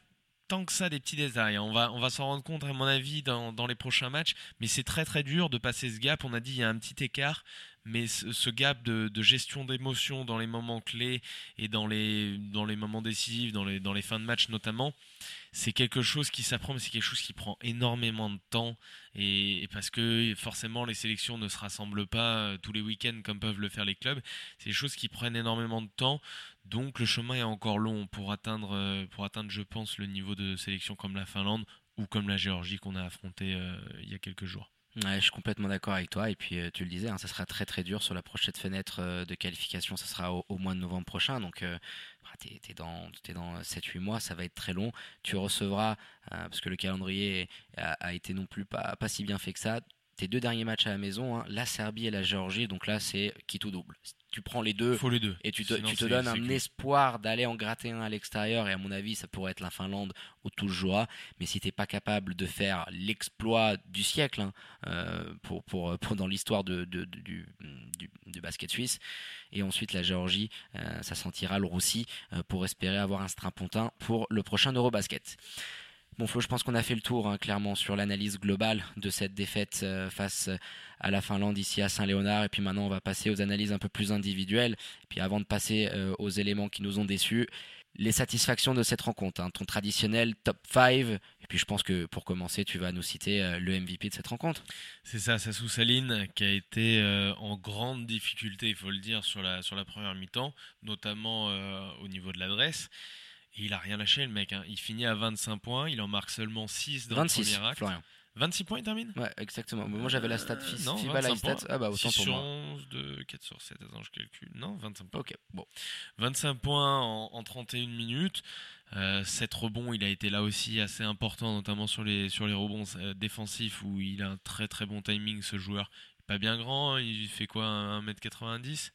tant que ça des petits détails. On va, on va s'en rendre compte, à mon avis, dans, dans les prochains matchs, mais c'est très très dur de passer ce gap. On a dit il y a un petit écart, mais ce, gap de, gestion d'émotions dans les moments clés et dans les, dans les moments décisifs, dans les, dans les fins de match notamment, c'est quelque chose qui s'apprend, mais c'est quelque chose qui prend énormément de temps. Et, parce que forcément, les sélections ne se rassemblent pas euh, tous les week-ends comme peuvent le faire les clubs. C'est des choses qui prennent énormément de temps. Donc le chemin est encore long pour atteindre, euh, pour atteindre, je pense, le niveau de sélection comme la Finlande ou comme la Géorgie qu'on a affronté euh, il y a quelques jours. Je suis complètement d'accord avec toi. Et puis, tu le disais, hein, ça sera très très dur sur la prochaine fenêtre de qualification. Ça sera au, mois de novembre prochain. Donc, tu es, dans, dans 7-8 mois, ça va être très long. Tu recevras, euh, parce que le calendrier a, été non plus pas, pas si bien fait que ça, tes deux derniers matchs à la maison, hein, la Serbie et la Géorgie, donc là c'est qui tout double. Tu prends les deux, Faut les deux. et tu te, tu te donnes un espoir d'aller en gratter un à l'extérieur, et à mon avis ça pourrait être la Finlande où tout jouera, mais si tu n'es pas capable de faire l'exploit du siècle hein, euh, pour, pour, pour, dans l'histoire de, de, du, du, basket suisse, et ensuite la Géorgie, euh, ça sentira le roussi euh, pour espérer avoir un strapontin pour le prochain Eurobasket. Bon Flo, je pense qu'on a fait le tour hein, clairement sur l'analyse globale de cette défaite euh, face euh, à la Finlande ici à Saint-Léonard. Et puis maintenant, on va passer aux analyses un peu plus individuelles. Et puis avant de passer euh, aux éléments qui nous ont déçus, les satisfactions de cette rencontre, hein, ton traditionnel top 5. Et puis je pense que pour commencer, tu vas nous citer le MVP de cette rencontre. C'est ça, Sassou Saline, qui a été en grande difficulté, il faut le dire, sur la, sur la première mi-temps, notamment au niveau de l'adresse il a rien lâché, le mec. Hein. Il finit à 25 points. Il en marque seulement 6 dans 26, le premier acte. Florian. 26 points, il termine? Ouais, exactement. moi, j'avais la stat euh, non, FIBA, la stat. Ah bah, autant 6 sur 11, de 4 sur 7. Attends, je calcule. Non, 25 points. Ok, bon. 25 points en, en 31 minutes. Euh, 7 rebonds, il a été là aussi assez important, notamment sur les, sur les rebonds euh, défensifs où il a un très très bon timing, ce joueur. Pas bien grand, hein. il fait quoi, 1m90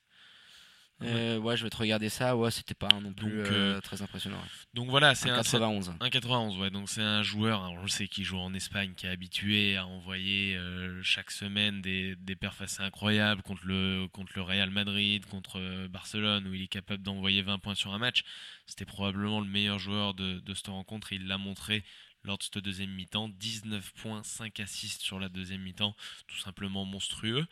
euh, ouais, je vais te regarder ça. Ouais, c'était pas non plus euh, euh, très impressionnant. Donc voilà, c'est un 91. Un 91, ouais. Donc c'est un joueur, on le sait, qui joue en Espagne, qui est habitué à envoyer chaque semaine des, des perfs assez incroyables contre le, contre le Real Madrid, contre Barcelone, où il est capable d'envoyer 20 points sur un match. C'était probablement le meilleur joueur de, de cette rencontre et il l'a montré lors de cette deuxième mi-temps. 19 points, 5 assists sur la deuxième mi-temps, tout simplement monstrueux.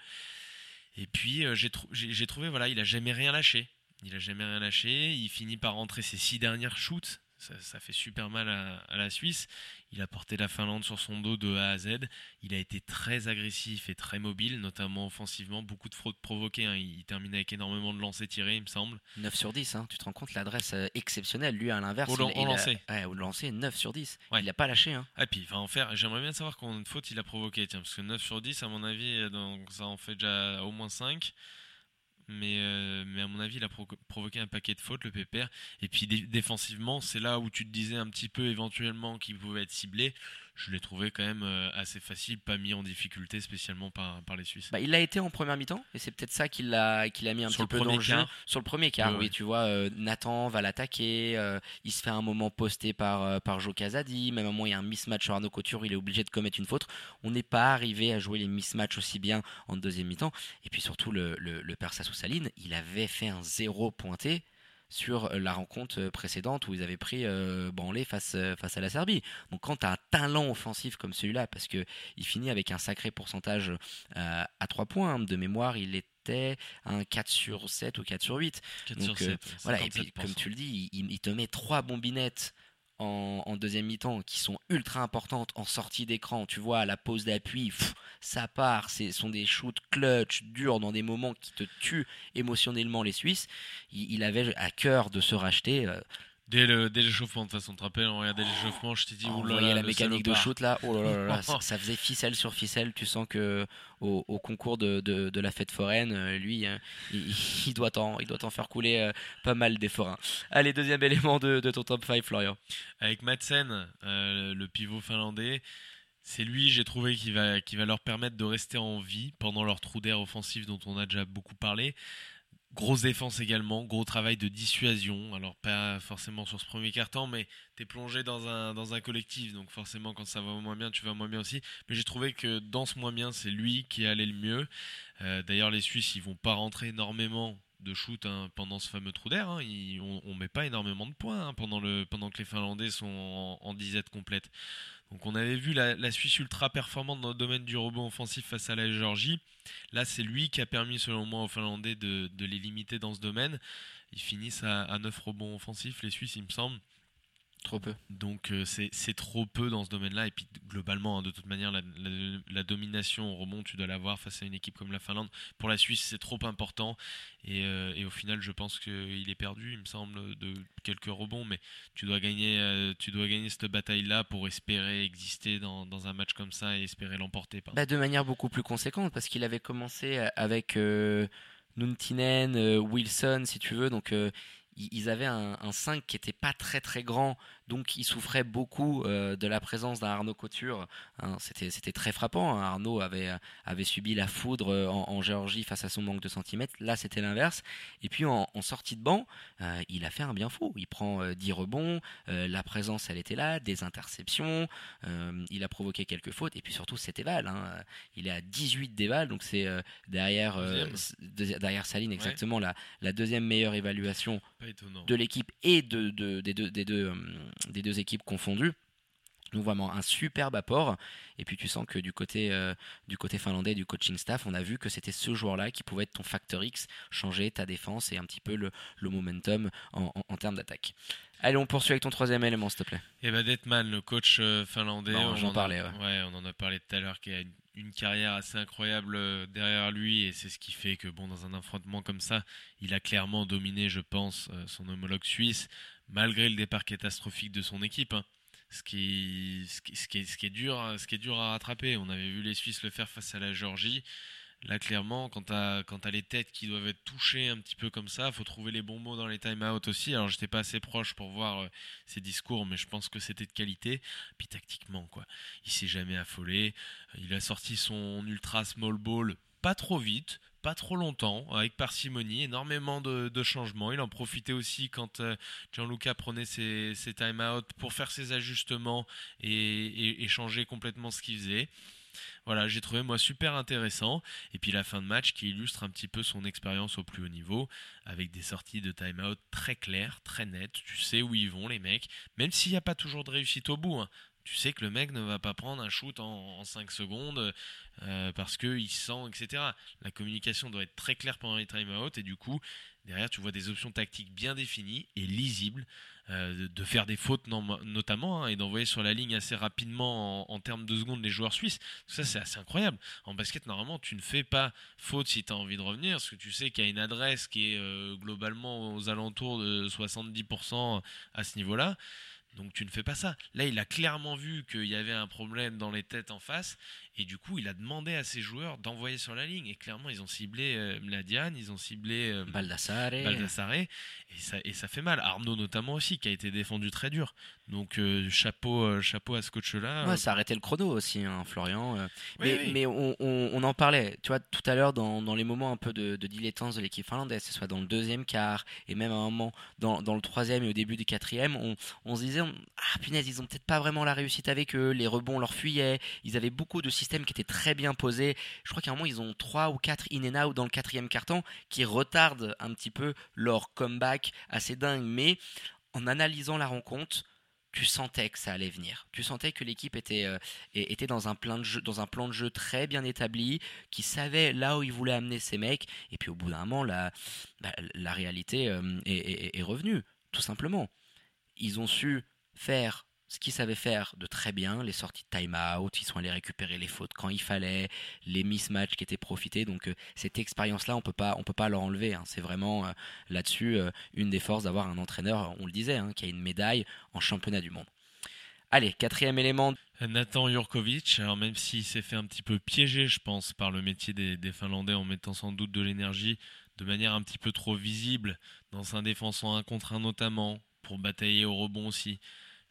Et puis euh, j'ai trouvé, voilà, il a jamais rien lâché. Il a jamais rien lâché. Il finit par rentrer ses six dernières shoots. Ça, fait super mal à, la Suisse. Il a porté la Finlande sur son dos de A à Z. Il a été très agressif et très mobile, notamment offensivement. Beaucoup de fraudes provoquées. Hein. Il, termine avec énormément de lancers tirés, il me semble. 9 sur 10, hein. tu te rends compte l'adresse euh, exceptionnelle. Lui, à l'inverse, au, il, lancé. au lancé, 9 sur 10. Il n'a pas lâché. Hein. Ah, puis il va en faire. J'aimerais bien savoir combien de fautes il a provoqué. Tiens, parce que 9 sur 10, à mon avis, euh, donc, ça en fait déjà au moins 5 mais, euh, mais à mon avis, il a provoqué un paquet de fautes, le pépère. Et puis défensivement, c'est là où tu te disais un petit peu éventuellement qu'il pouvait être ciblé je l'ai trouvé quand même euh, assez facile, pas mis en difficulté spécialement par, par les Suisses. Bah, il l'a été en première mi-temps et c'est peut-être ça qui l'a qui l'a mis un petit peu dans le jeu. Sur le premier quart, oui, tu vois, euh, Nathan va l'attaquer, euh, il se fait un moment posté par par Joe Casadi, même à un moment il y a un mismatch sur Arnaud Couture, il est obligé de commettre une faute. On n'est pas arrivé à jouer les mismatchs aussi bien en deuxième mi-temps et puis surtout le le, le Persa Saline, il avait fait un zéro pointé sur la rencontre précédente où ils avaient pris euh, branlé face, euh, face à la Serbie. Donc quand tu as un talent offensif comme celui-là, parce qu'il finit avec un sacré pourcentage euh, à 3 points, hein, de mémoire, il était un 4 sur 7 ou 4 sur 8. 4 sur 7, voilà, et puis comme tu le dis, il, il te met 3 bombinettes en, deuxième mi-temps qui sont ultra importantes en sortie d'écran. Tu vois, la pause d'appui, ça part. Ce sont des shoots clutch, durs, dans des moments qui te tuent émotionnellement les Suisses. Il, avait à cœur de se racheter. Euh, Dès le dès l'échauffement, de toute façon, tu te rappelles, on regardait l'échauffement, je t'ai dit, Oh, oh là là, la mécanique de shoot là, oh là là là là, <laughs> ça, ça faisait ficelle sur ficelle. Tu sens que au, au concours de, de, de la fête foraine, euh, lui, hein, il, il <laughs> doit t'en il doit t'en faire couler euh, pas mal des forains. Allez, deuxième élément de, de ton top 5, Florian. Avec Madsen, euh, le pivot finlandais, c'est lui, j'ai trouvé, qui va, qui va leur permettre de rester en vie pendant leur trou d'air offensif dont on a déjà beaucoup parlé. Grosse défense également, gros travail de dissuasion. Alors, pas forcément sur ce premier carton, mais tu es plongé dans un, collectif. Donc, forcément, quand ça va moins bien, tu vas moins bien aussi. Mais j'ai trouvé que dans ce moins bien, c'est lui qui allait le mieux. Euh, D'ailleurs, les Suisses, ils vont pas rentrer énormément de shoot hein, pendant ce fameux trou d'air. hein. On, met pas énormément de points hein, pendant, le, pendant que les Finlandais sont en disette complète. Donc on avait vu la, Suisse ultra performante dans le domaine du rebond offensif face à la Géorgie. Là, c'est lui qui a permis, selon moi, aux Finlandais de, de les limiter dans ce domaine. Ils finissent à, à 9 rebonds offensifs, les Suisses, il me semble. Trop peu. Donc euh, c'est trop peu dans ce domaine-là. Et puis globalement, hein, de toute manière, la, la- la domination au rebond, tu dois l'avoir face à une équipe comme la Finlande. Pour la Suisse, c'est trop important. Et, euh, et au final, je pense qu'il est perdu, il me semble, de quelques rebonds. Mais tu dois gagner, euh, tu dois gagner cette bataille-là pour espérer exister dans, dans un match comme ça et espérer l'emporter. Bah, de manière beaucoup plus conséquente, parce qu'il avait commencé avec euh, Nuntinen, Wilson, si tu veux. Donc, euh, ils avaient un, un 5 qui était pas très très grand, donc ils souffraient beaucoup euh, de la présence d'un Arnaud Couture. Hein, C'était c'était très frappant. hein. Arnaud avait, avait subi la foudre euh, en, en Géorgie face à son manque de centimètres. Là, c'était l'inverse. Et puis en, en sortie de banc, euh, il a fait un bien fou. Il prend euh, 10 rebonds, euh, la présence, elle était là, des interceptions, il a provoqué quelques fautes, et puis surtout, c'était Val. hein. Il est à 18 déval, donc c'est derrière, derrière Saline exactement la, la deuxième meilleure évaluation de l'équipe et de, de- des, deux, des, deux, des deux équipes confondues. Donc vraiment un superbe apport. Et puis tu sens que du côté, euh, du côté finlandais, du coaching staff, on a vu que c'était ce joueur-là qui pouvait être ton facteur X, changer ta défense et un petit peu le, le momentum en, en- en termes d'attaque. Allez, on poursuit avec ton troisième élément, s'il te plaît. Et bah Detman, le coach euh, finlandais, j'en parlais, ouais. on en a parlé tout à l'heure, qui a une, une carrière assez incroyable euh, derrière lui, et c'est ce qui fait que, bon, dans un affrontement comme ça, il a clairement dominé, je pense, son homologue suisse, malgré le départ catastrophique de son équipe. hein. Ce qui, est, dur, ce qui est dur à rattraper. On avait vu les Suisses le faire face à la Géorgie. Là, clairement, quand tu as, les têtes qui doivent être touchées un petit peu comme ça, faut trouver les bons mots dans les time-out aussi. Alors, j'étais pas assez proche pour voir euh, ses discours, mais je pense que c'était de qualité. Puis tactiquement, quoi. Il s'est jamais affolé. Il a sorti son ultra small ball pas trop vite, pas trop longtemps, avec parcimonie, énormément de, changements. Il en profitait aussi quand euh, Gianluca prenait ses, ses time-out pour faire ses ajustements et changer complètement ce qu'il faisait. Voilà, j'ai trouvé moi super intéressant. Et puis la fin de match qui illustre un petit peu son expérience au plus haut niveau, avec des sorties de time-out très claires, très nettes. Tu sais où ils vont, les mecs, même s'il n'y a pas toujours de réussite au bout. hein. Tu sais que le mec ne va pas prendre un shoot en, 5 secondes euh, parce qu'il sent, etc. La communication doit être très claire pendant les time-out et du coup, derrière, tu vois des options tactiques bien définies et lisibles. euh, de- faire des fautes notamment hein, et d'envoyer sur la ligne assez rapidement en, en termes de secondes les joueurs suisses. Ça, c'est assez incroyable. En basket, normalement, tu ne fais pas faute si tu as envie de revenir, parce que tu sais qu'il y a une adresse qui est euh, globalement aux alentours de 70% à ce niveau-là. Donc tu ne fais pas ça. Là, il a clairement vu qu'il y avait un problème dans les têtes en face, et du coup, il a demandé à ses joueurs d'envoyer sur la ligne. Et clairement, ils ont ciblé euh, Mladian, ils ont ciblé euh, Baldassare. Baldassare, et ça, et ça fait mal. Arnaud notamment aussi, qui a été défendu très dur. Donc euh, chapeau, euh, chapeau à ce coach-là. Ouais, ça arrêtait le chrono aussi, hein, Florian. euh. Oui, mais oui. mais on, on- on en parlait, tu vois, tout à l'heure dans, dans les moments un peu de, de dilettance de l'équipe finlandaise, que ce soit dans le deuxième quart et même à un moment dans, dans le troisième et au début du quatrième, on, on se disait, ah punaise, ils ont peut-être pas vraiment la réussite avec eux, les rebonds leur fuyaient, ils avaient beaucoup de systèmes qui étaient très bien posés. Je crois qu'à un moment, ils ont trois ou quatre in and out dans le quatrième carton qui retardent un petit peu leur comeback assez dingue. Mais en analysant la rencontre, tu sentais que ça allait venir. Tu sentais que l'équipe était, euh, était dans, un plan de jeu, dans un plan de jeu très bien établi, qui savait là où il voulait amener ses mecs. Et puis au bout d'un moment, la, bah, la réalité euh, est, est- est revenue, tout simplement. Ils ont su faire ce qu'ils savaient faire de très bien, les sorties de time-out, ils sont allés récupérer les fautes quand il fallait, les mismatchs qui étaient profités. Donc euh, cette expérience-là, on peut pas, on peut pas leur enlever. Hein. C'est vraiment euh, là-dessus euh, une des forces d'avoir un entraîneur, on le disait, hein, qui a une médaille en championnat du monde. Allez, quatrième élément. Nathan Jurkovic, alors même s'il s'est fait un petit peu piéger, je pense, par le métier des, Finlandais en mettant sans doute de l'énergie de manière un petit peu trop visible dans un défenseur un contre un notamment, pour batailler au rebond aussi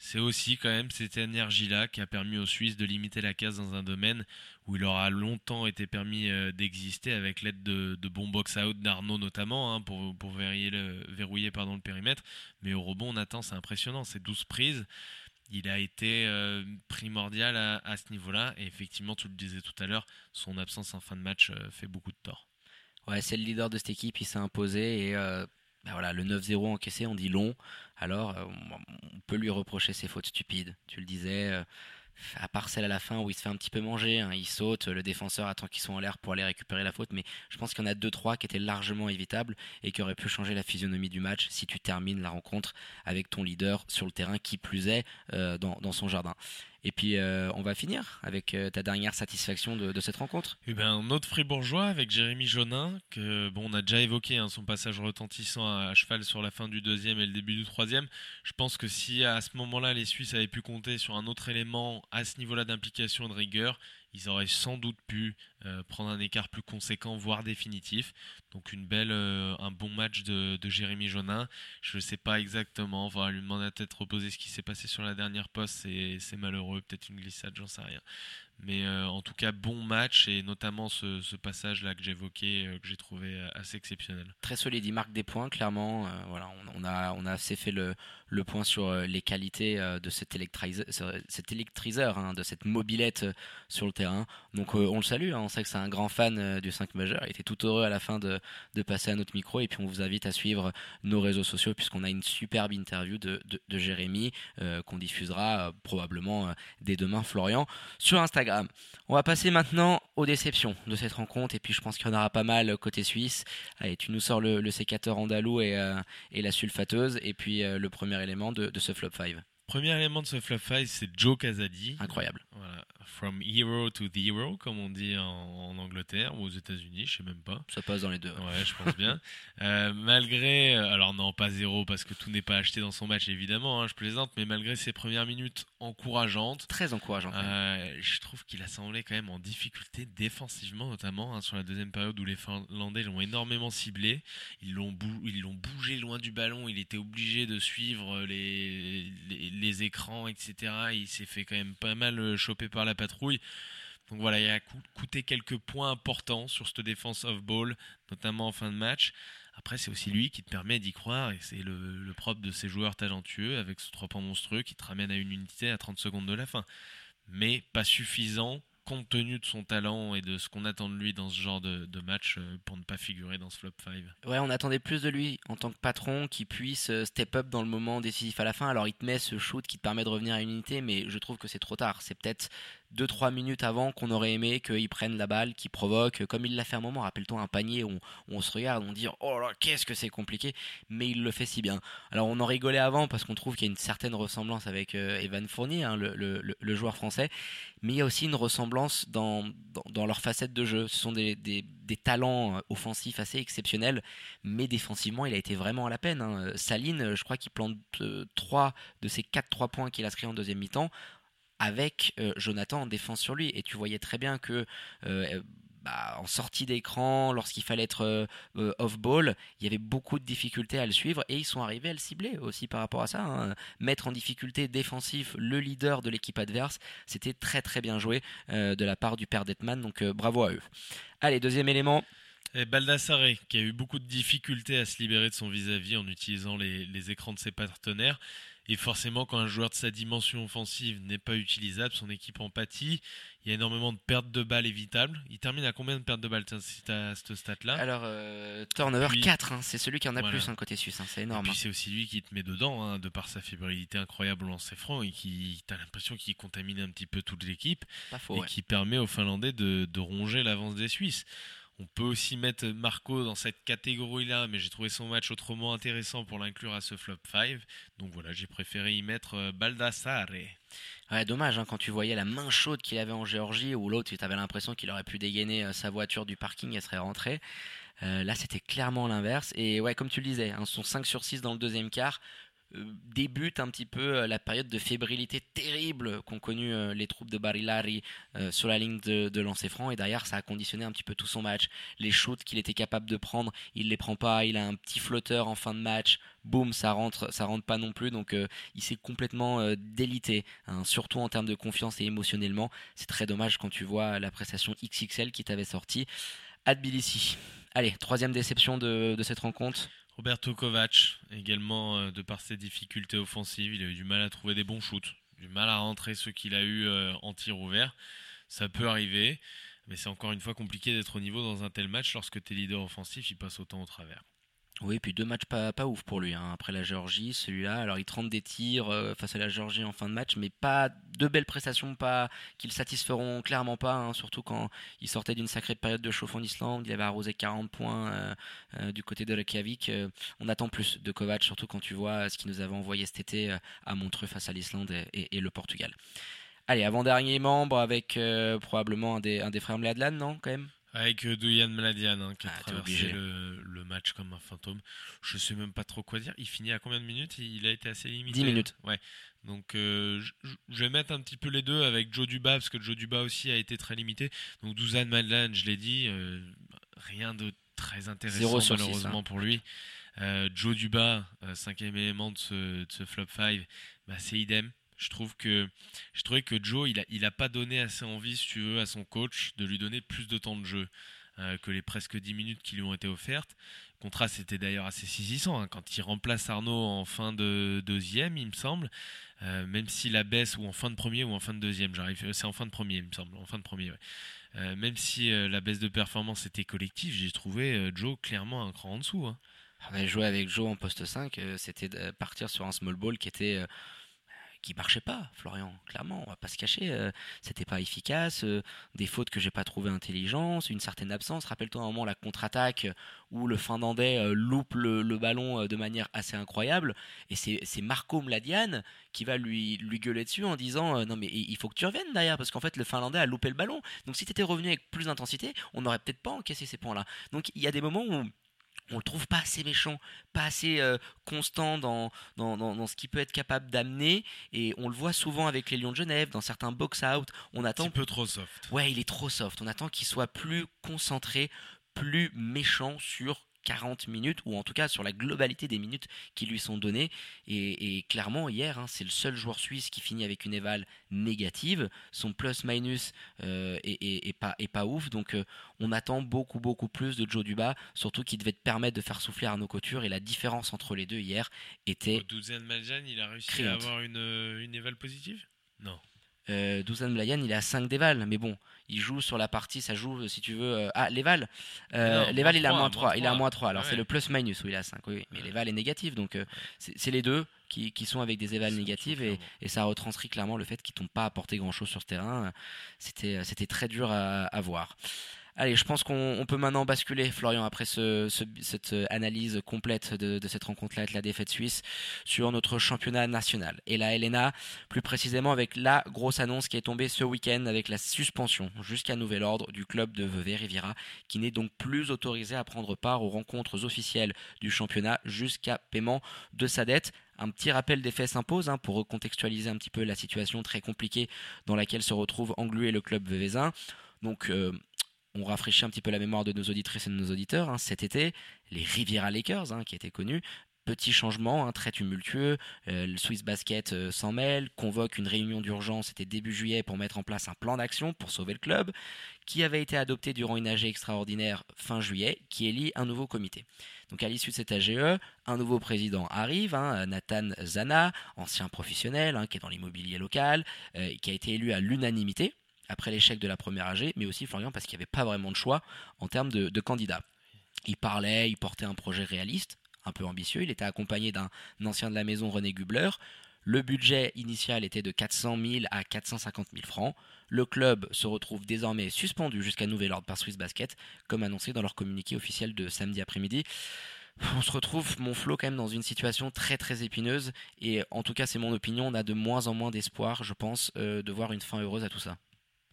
c'est aussi quand même cette énergie-là qui a permis aux Suisses de limiter la casse dans un domaine où il leur a longtemps été permis euh, d'exister avec l'aide de, bons box-out d'Arnaud notamment hein, pour, verrouiller, le, le périmètre. Mais au rebond, on attend, c'est impressionnant, c'est 12 prises. Il a été euh, primordial à, ce niveau-là et effectivement, tu le disais tout à l'heure, son absence en fin de match euh, fait beaucoup de tort. Ouais, c'est le leader de cette équipe, il s'est imposé et ben voilà, le 9-0 encaissé, on dit long. Alors, euh, on peut lui reprocher ses fautes stupides. Tu le disais, euh, à part celle à la fin où il se fait un petit peu manger, hein, il saute, le défenseur attend qu'ils soient en l'air pour aller récupérer la faute, mais je pense qu'il y en a 2-3 qui étaient largement évitables et qui auraient pu changer la physionomie du match si tu termines la rencontre avec ton leader sur le terrain, qui plus est euh, dans, son jardin. Et puis euh, on va finir avec euh, ta dernière satisfaction de, cette rencontre. Eh ben, un autre fribourgeois avec Jérémy Jonin, que bon, on a déjà évoqué hein, son passage retentissant à, cheval sur la fin du deuxième et le début du troisième. Je pense que si à ce moment-là les Suisses avaient pu compter sur un autre élément à ce niveau-là d'implication et de rigueur, ils auraient sans doute pu euh, prendre un écart plus conséquent, voire définitif. Donc une belle, euh, un bon match de, Jérémy Jonin. Je ne sais pas exactement, on va lui demander à peut-être reposer ce qui s'est passé sur la dernière poste, c'est malheureux, peut-être une glissade, j'en sais rien. Mais euh, en tout cas, bon match et notamment ce, passage-là que j'évoquais, que j'ai trouvé assez exceptionnel. Très solide, il marque des points, clairement. voilà, on, a, on a assez fait le, le point sur les qualités de cet électriseur, cet électriseur hein, de cette mobilette sur le terrain. Donc on le salue, hein, on sait que c'est un grand fan du 5 majeur. Il était tout heureux à la fin de, passer à notre micro. Et puis on vous invite à suivre nos réseaux sociaux puisqu'on a une superbe interview de Jérémy qu'on diffusera probablement dès demain, Florian, sur Instagram. On va passer maintenant aux déceptions de cette rencontre, et puis je pense qu'il y en aura pas mal côté suisse. Allez, tu nous sors le, sécateur andalou et, euh, la sulfateuse, et puis euh, le premier élément de, de ce flop 5. Premier élément de ce flop 5, c'est Joe Casadi. Incroyable. Voilà. From hero to the hero, comme on dit en, Angleterre ou aux États-Unis, je sais même pas. Ça passe dans les deux. Ouais, je pense bien. <laughs> Euh, malgré, alors non, pas zéro parce que tout n'est pas acheté dans son match évidemment, hein, je plaisante, mais malgré ses premières minutes encourageantes, très encourageantes, euh, je trouve qu'il a semblé quand même en difficulté défensivement, notamment hein, sur la deuxième période où les Finlandais l'ont énormément ciblé. Ils l'ont l'ont bougé loin du ballon. Il était obligé de suivre les, les, les écrans, etc. Il s'est fait quand même pas mal choper par la patrouille. Donc voilà, il a coûté quelques points importants sur cette défense off-ball, notamment en fin de match. Après, c'est aussi lui qui te permet d'y croire, et c'est le, propre de ces joueurs talentueux, avec ce trois points monstrueux qui te ramène à une unité à 30 secondes de la fin. Mais pas suffisant compte tenu de son talent et de ce qu'on attend de lui dans ce genre de, match euh, pour ne pas figurer dans ce flop 5. Ouais, on attendait plus de lui en tant que patron qui puisse euh, step up dans le moment décisif à la fin. Alors il te met ce shoot qui te permet de revenir à une unité, mais je trouve que c'est trop tard. C'est peut-être 2-3 minutes avant qu'on aurait aimé qu'il prenne la balle, qu'il provoque, comme il l'a fait un moment, rappelle-toi un panier où on, se regarde, on dit oh là qu'est-ce que c'est compliqué, mais il le fait si bien. Alors on en rigolait avant parce qu'on trouve qu'il y a une certaine ressemblance avec euh, Evan Fournier, hein, le, joueur français, mais il y a aussi une ressemblance dans, dans, leur facette de jeu. Ce sont des, talents euh, offensifs assez exceptionnels, mais défensivement il a été vraiment à la peine. Hein. Saline, je crois qu'il plante 3 euh, de ses 4-3 points qu'il a inscrits en deuxième mi-temps avec euh, Jonathan en défense sur lui. Et tu voyais très bien que euh, bah, en sortie d'écran, lorsqu'il fallait être euh, off-ball, il y avait beaucoup de difficultés à le suivre et ils sont arrivés à le cibler aussi par rapport à ça. Hein. Mettre en difficulté défensif le leader de l'équipe adverse, c'était très très bien joué de la part du père Detman, donc bravo à eux. Allez, deuxième élément. Baldassare, qui a eu beaucoup de difficultés à se libérer de son vis-à-vis en utilisant les écrans de ses partenaires. Et forcément, quand un joueur de sa dimension offensive n'est pas utilisable, son équipe en pâtit. Il y a énormément de pertes de balles évitables. Il termine à combien de pertes de balles si tu as ce stat-là? Alors, euh, turnover 4, hein. c'est celui qui en a plus, un côté suisse, hein. c'est énorme. Et puis hein. c'est aussi lui qui te met dedans, de par sa fébrilité incroyable au lancer franc et qui, tu as l'impression qu'il contamine un petit peu toute l'équipe. Et qui permet aux Finlandais de, de ronger l'avance des Suisses On peut aussi mettre Marco dans cette catégorie-là, mais j'ai trouvé son match autrement intéressant pour l'inclure à ce flop 5. Donc voilà, j'ai préféré y mettre euh, Baldassare. Ouais, dommage, hein, quand tu voyais la main chaude qu'il avait en Géorgie, ou l'autre, tu avais l'impression qu'il aurait pu dégainer euh, sa voiture du parking, elle serait rentrée. Euh, là, c'était clairement l'inverse. Et ouais, comme tu le disais, hein, son 5 sur 6 dans le deuxième quart. Euh, débute un petit peu euh, la période de fébrilité terrible qu'ont connu euh, les troupes de Barilari sur la ligne de, lancer franc et derrière ça a conditionné un petit peu tout son match. Les shoots qu'il était capable de prendre il les prend pas. Il a un petit flotteur en fin de match. Boum ça rentre ça rentre pas non plus. Donc il s'est complètement délité hein, surtout en termes de confiance et émotionnellement. C'est très dommage quand tu vois la prestation XXL qui t'avait sorti à Tbilissi. Allez troisième déception de cette rencontre Roberto Kovac, également euh, de par ses difficultés offensives, il a eu du mal à trouver des bons shoots, du mal à rentrer ceux qu'il a eu euh, en tir ouvert. Ça peut arriver, mais c'est encore une fois compliqué d'être au niveau dans un tel match lorsque tes leaders offensifs ils passent autant au travers. Oui, puis deux matchs pas, ouf pour lui. Hein. Après la Géorgie, celui-là, alors il tente des tirs euh, face à la Géorgie en fin de match, mais pas de belles prestations, pas qui le satisferont clairement pas. Hein. surtout quand il sortait d'une sacrée période de chauffe en Islande, il avait arrosé 40 points euh, euh, du côté de Reykjavik. on attend plus de Kovac, surtout quand tu vois ce qu'il nous avait envoyé cet été à Montreux face à l'Islande et, le Portugal. Allez, avant-dernier membre avec probablement un des, un des frères Mladlan, non, quand même? Avec euh, Duyan Mladian hein, qui a ah, traversé le, match comme un fantôme. Je sais même pas trop quoi dire. Il finit à combien de minutes? Il a été assez limité. 10 minutes. Ouais. Donc euh, je, vais mettre un petit peu les deux avec Joe Duba parce que Joe Duba aussi a été très limité. Donc Duyan Mladian, je l'ai dit, euh, rien de très intéressant malheureusement hein. pour lui. Joe Duba, cinquième élément de ce, flop 5, bah, c'est idem je trouve que je trouvais que Joe il a, il a pas donné assez envie si tu veux à son coach de lui donner plus de temps de jeu euh, que les presque 10 minutes qui lui ont été offertes. Le contrat c'était d'ailleurs assez saisissant hein, quand il remplace Arnaud en fin de deuxième il me semble. Euh, même si la baisse ou en fin de premier ou en fin de deuxième, j'arrive, c'est en fin de premier il me semble, en fin de premier. Euh, même si la baisse de performance était collective, j'ai trouvé Joe clairement un cran en dessous. Hein. Ah jouer avec Joe en poste 5, c'était partir sur un small ball qui était qui marchait pas, Florian. Clairement, on va pas se cacher. Euh, c'était pas efficace. Euh, des fautes que j'ai pas trouvé intelligentes, une certaine absence. Rappelle-toi un moment la contre-attaque où le Finlandais euh, loupe le, ballon de manière assez incroyable. Et c'est Marco Mladian qui va lui, lui gueuler dessus en disant Non, mais il faut que tu reviennes derrière parce qu'en fait, le Finlandais a loupé le ballon. Donc si tu étais revenu avec plus d'intensité, on n'aurait peut-être pas encaissé ces points-là. Donc il y a des moments où on le trouve pas assez méchant, pas assez euh, constant dans dans, dans, ce qu'il peut être capable d'amener. Et on le voit souvent avec les Lions de Genève, dans certains box-out. On attend. Un peu trop soft. Ouais, il est trop soft. On attend qu'il soit plus concentré, plus méchant sur 40 minutes, ou en tout cas sur la globalité des minutes qui lui sont données. Et, clairement, hier, hein, c'est le seul joueur suisse qui finit avec une éval négative. Son plus-minus euh, est, pas, est pas ouf. Donc euh, on attend beaucoup, beaucoup plus de Joe Duba, surtout qu'il devait te permettre de faire souffler Arnaud Couture. Et la différence entre les deux hier était. Douzaine Maljan, il a réussi à avoir une, une éval positive? Non. Euh, Douzan Blayan, il est à 5 d'éval, mais bon, il joue sur la partie, ça joue, si tu veux. Euh, ah, l'éval euh, L'éval, il est à moins 3. Il est à moins 3. Alors, c'est le plus-minus où il est à 5, oui. Mais l'éval est négatif. Donc, euh, c'est les deux qui, qui, sont avec des évals négatives et, et, ça retranscrit clairement le fait qu'ils t'ont pas apporté grand-chose sur ce terrain. C'était très dur à, à voir. Allez, je pense qu'on peut maintenant basculer, Florian, après cette analyse complète de, cette rencontre-là avec la défaite suisse, sur notre championnat national. Et la Helena, plus précisément avec la grosse annonce qui est tombée ce week-end avec la suspension jusqu'à nouvel ordre du club de Vevey Riviera, qui n'est donc plus autorisé à prendre part aux rencontres officielles du championnat jusqu'à paiement de sa dette. Un petit rappel des faits s'impose hein, pour recontextualiser un petit peu la situation très compliquée dans laquelle se retrouve Anglu et le club veuvezin. Donc, euh, on rafraîchit un petit peu la mémoire de nos auditrices et de nos auditeurs. Hein. Cet été, les Riviera Lakers, hein, qui étaient connus, petit changement, hein, très tumultueux. Euh, le Swiss Basket euh, s'en mêle, convoque une réunion d'urgence, c'était début juillet, pour mettre en place un plan d'action pour sauver le club, qui avait été adopté durant une AG extraordinaire fin juillet, qui élit un nouveau comité. Donc à l'issue de cette AGE, un nouveau président arrive, Nathan Zana, ancien professionnel, qui est dans l'immobilier local, euh, qui a été élu à l'unanimité après l'échec de la première AG, mais aussi Florian parce qu'il n'y avait pas vraiment de choix en termes de, candidats. Il parlait, il portait un projet réaliste, un peu ambitieux, il était accompagné d'un ancien de la maison, René Gubler. Le budget initial était de 400 000 à 450 000 francs. Le club se retrouve désormais suspendu jusqu'à nouvel ordre par Swiss Basket, comme annoncé dans leur communiqué officiel de samedi après-midi. On se retrouve, mon flot, quand même dans une situation très très épineuse. Et en tout cas, c'est mon opinion, on a de moins en moins d'espoir, je pense, euh, de voir une fin heureuse à tout ça.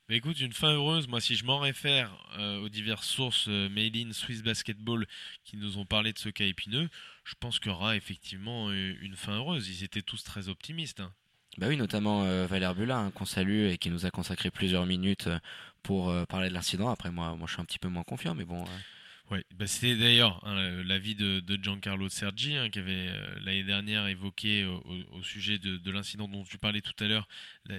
Mais écoute, une fin heureuse, moi si je m'en réfère euh, aux diverses sources euh, Swiss Basketball qui nous ont parlé de ce cas épineux, je pense qu'il y aura effectivement une fin heureuse. Ils étaient tous très optimistes. Hein. Bah oui, notamment euh, Valère Bula, hein, qu'on salue et qui nous a consacré plusieurs minutes pour parler de l'incident. Après, moi, moi, je suis un petit peu moins confiant, mais bon. Ouais, bah c'était d'ailleurs hein, l'avis de, Giancarlo Sergi hein, qui avait euh, l'année dernière évoqué au, sujet de, de l'incident dont tu parlais tout à l'heure,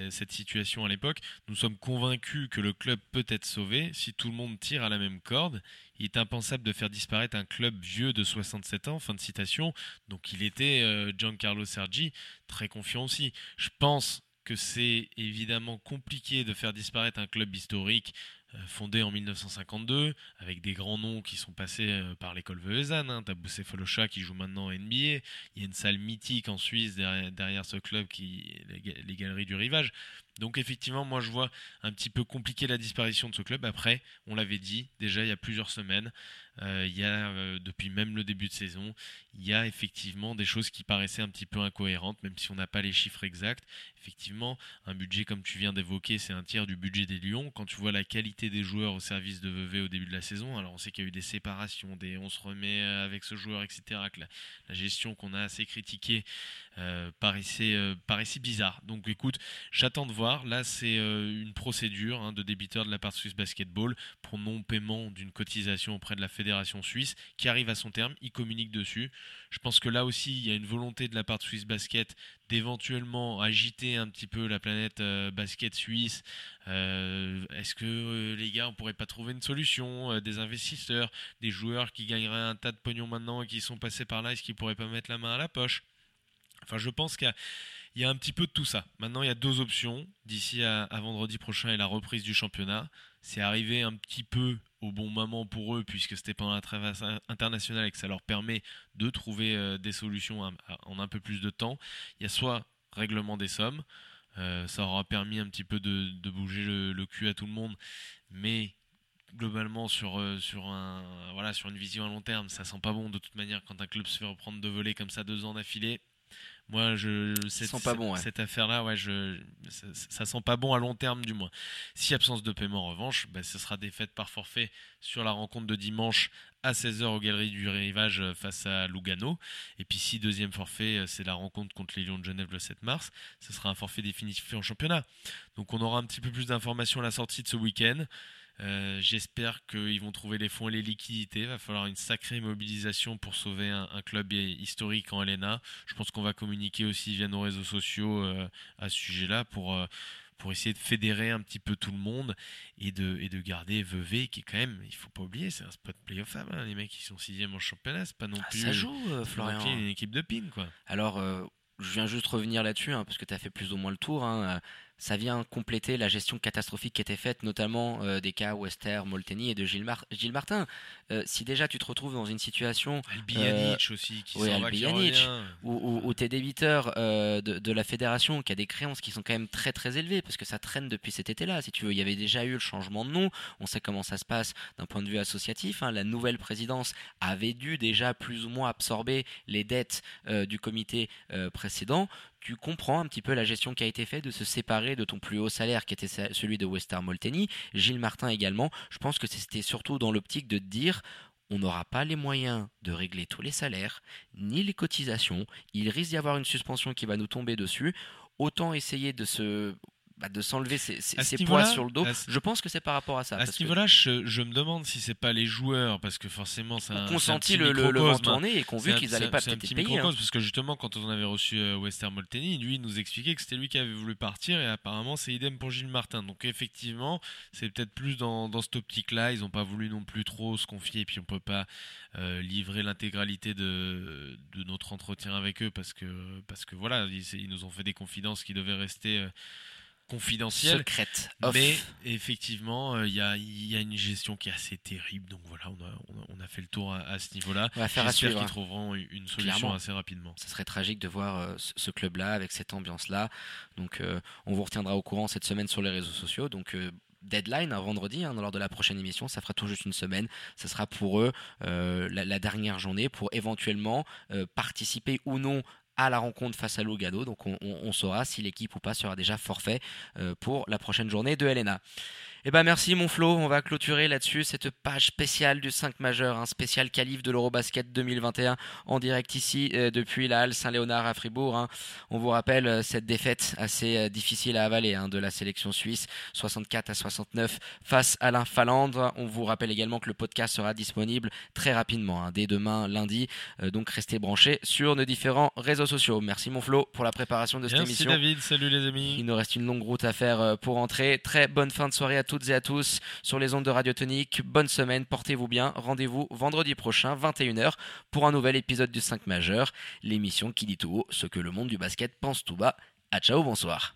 cette situation à l'époque. Nous sommes convaincus que le club peut être sauvé si tout le monde tire à la même corde. Il est impensable de faire disparaître un club vieux de 67 ans. Fin de citation. Donc il était euh, Giancarlo Sergi très confiant aussi. Je pense que c'est évidemment compliqué de faire disparaître un club historique euh, fondé en 1952 avec des grands noms qui sont passés euh, par l'école Veuezan. Hein. Folocha qui joue maintenant en NBA. Il y a une salle mythique en Suisse derrière, ce club qui les Galeries du Rivage. Donc effectivement, moi je vois un petit peu compliqué la disparition de ce club. Après, on l'avait dit déjà il y a plusieurs semaines, euh, il y a euh, depuis même le début de saison, il y a effectivement des choses qui paraissaient un petit peu incohérentes, même si on n'a pas les chiffres exacts. Effectivement, un budget comme tu viens d'évoquer, c'est un tiers du budget des Lions. Quand tu vois la qualité des joueurs au service de Vevey au début de la saison, alors on sait qu'il y a eu des séparations, des on se remet avec ce joueur, etc. La, gestion qu'on a assez critiquée euh, euh, paraissait, bizarre. Donc écoute, j'attends de voir. Là, c'est euh, une procédure hein, de débiteur de la part de Swiss Basketball pour non-paiement d'une cotisation auprès de la fédération suisse qui arrive à son terme. Il communique dessus. Je pense que là aussi, il y a une volonté de la part de Swiss Basket d'éventuellement agiter un petit peu la planète basket suisse. Est-ce que les gars, on pourrait pas trouver une solution Des investisseurs, des joueurs qui gagneraient un tas de pognon maintenant et qui sont passés par là, est-ce qu'ils pourraient pas mettre la main à la poche? Enfin, je pense qu'il un petit peu de tout ça. Maintenant, il y a deux options. D'ici à, vendredi prochain et la reprise du championnat, c'est arrivé un petit peu au bon moment pour eux, puisque c'était pendant la trêve internationale et que ça leur permet de trouver euh, des solutions en un peu plus de temps. Il y a soit règlement des sommes, euh, ça aura permis un petit peu de, bouger le, cul à tout le monde, mais globalement sur, euh, une vision à long terme, ça sent pas bon de toute manière quand un club se fait reprendre de voler comme ça deux ans d'affilée. Moi, je, cette, sent pas bon, cette affaire-là, ouais, je, ça, sent pas bon à long terme, du moins. Si absence de paiement, en revanche, bah, ce sera défaite par forfait sur la rencontre de dimanche à 16h aux Galeries du Rivage euh, face à Lugano. Et puis, si deuxième forfait, euh, c'est la rencontre contre les Lions de Genève le 7 mars, ce sera un forfait définitif en championnat. Donc, on aura un petit peu plus d'informations à la sortie de ce week-end. Euh, j'espère qu'ils vont trouver les fonds et les liquidités. Il va falloir une sacrée mobilisation pour sauver un, club historique en LNA. Je pense qu'on va communiquer aussi via nos réseaux sociaux euh, à ce sujet-là pour, euh, pour essayer de fédérer un petit peu tout le monde et de, et de garder Vevey qui est quand même, il faut pas oublier, c'est un spot playoff. Hein, les mecs qui sont sixième en championnat, c'est pas non ah, plus. Ça joue, Florian. une équipe de pin, quoi. Alors, je viens juste revenir là-dessus, hein, parce que tu as fait plus ou moins le tour. Hein ça vient compléter la gestion catastrophique qui était faite, notamment euh, des cas Wester, Molteni et de Gilles, Martin. Euh, si déjà tu te retrouves dans une situation. Euh, aussi, qui oui, où, tu es débiteur de, de, la fédération qui a des créances qui sont quand même très très élevées, parce que ça traîne depuis cet été-là. Si tu veux, il y avait déjà eu le changement de nom, on sait comment ça se passe d'un point de vue associatif. Hein. La nouvelle présidence avait dû déjà plus ou moins absorber les dettes du comité précédent tu comprends un petit peu la gestion qui a été faite de se séparer de ton plus haut salaire qui était celui de Wester Molteni, Gilles Martin également. Je pense que c'était surtout dans l'optique de dire on n'aura pas les moyens de régler tous les salaires, ni les cotisations, il risque d'y avoir une suspension qui va nous tomber dessus. Autant essayer de se bah, de s'enlever ces, poids sur le dos. Je pense que c'est par rapport à ça. À ce niveau-là, je, me demande si c'est pas les joueurs, parce que forcément, c'est un. senti le, le, vent tourner et qu'on vu qu'ils n'allaient pas peut-être être payés. Hein. Parce que justement, quand on avait reçu euh, Wester Molteni, lui, il nous expliquait que c'était lui qui avait voulu partir et apparemment, c'est idem pour Gilles Martin. Donc, effectivement, c'est peut-être plus dans, dans cette optique-là. Ils n'ont pas voulu non plus trop se confier et puis on peut pas euh, livrer l'intégralité de, de, notre entretien avec eux parce que, parce que voilà, ils, nous ont fait des confidences qui devaient rester. Euh, confidentielle. Secrète. Mais effectivement, il y, a, une gestion qui est assez terrible. Donc voilà, on a, fait le tour à, ce niveau-là. J'espère qu'ils trouveront une solution assez rapidement. Ce serait tragique de voir ce club-là avec cette ambiance-là. Donc on vous retiendra au courant cette semaine sur les réseaux sociaux. Donc deadline, un vendredi, hein, lors de la prochaine émission. Ça fera tout juste une semaine. Ce sera pour eux euh, la, dernière journée pour éventuellement euh, participer ou non à la rencontre face à Lugano. Donc on, saura si l'équipe ou pas sera déjà forfait euh, pour la prochaine journée de Helena. Eh ben merci mon Flo, on va clôturer là-dessus cette page spéciale du 5 majeur, un spécial qualif de l'Eurobasket 2021 en direct ici euh, depuis la Halle Saint-Léonard à Fribourg. Hein. On vous rappelle euh, cette défaite assez euh, difficile à avaler hein, de la sélection suisse, 64 à 69 face à l'Infalande. On vous rappelle également que le podcast sera disponible très rapidement, hein, dès demain lundi. donc restez branchés sur nos différents réseaux sociaux. Merci mon Flo pour la préparation de cette émission. Merci David, salut les amis. Il nous reste une longue route à faire pour entrer. Très bonne fin de soirée à tous et à tous sur les ondes de Radio Tonique. Bonne semaine, portez-vous bien. Rendez-vous vendredi prochain, 21h, pour un nouvel épisode du 5 majeur, l'émission qui dit tout haut ce que le monde du basket pense tout bas. À ciao, bonsoir.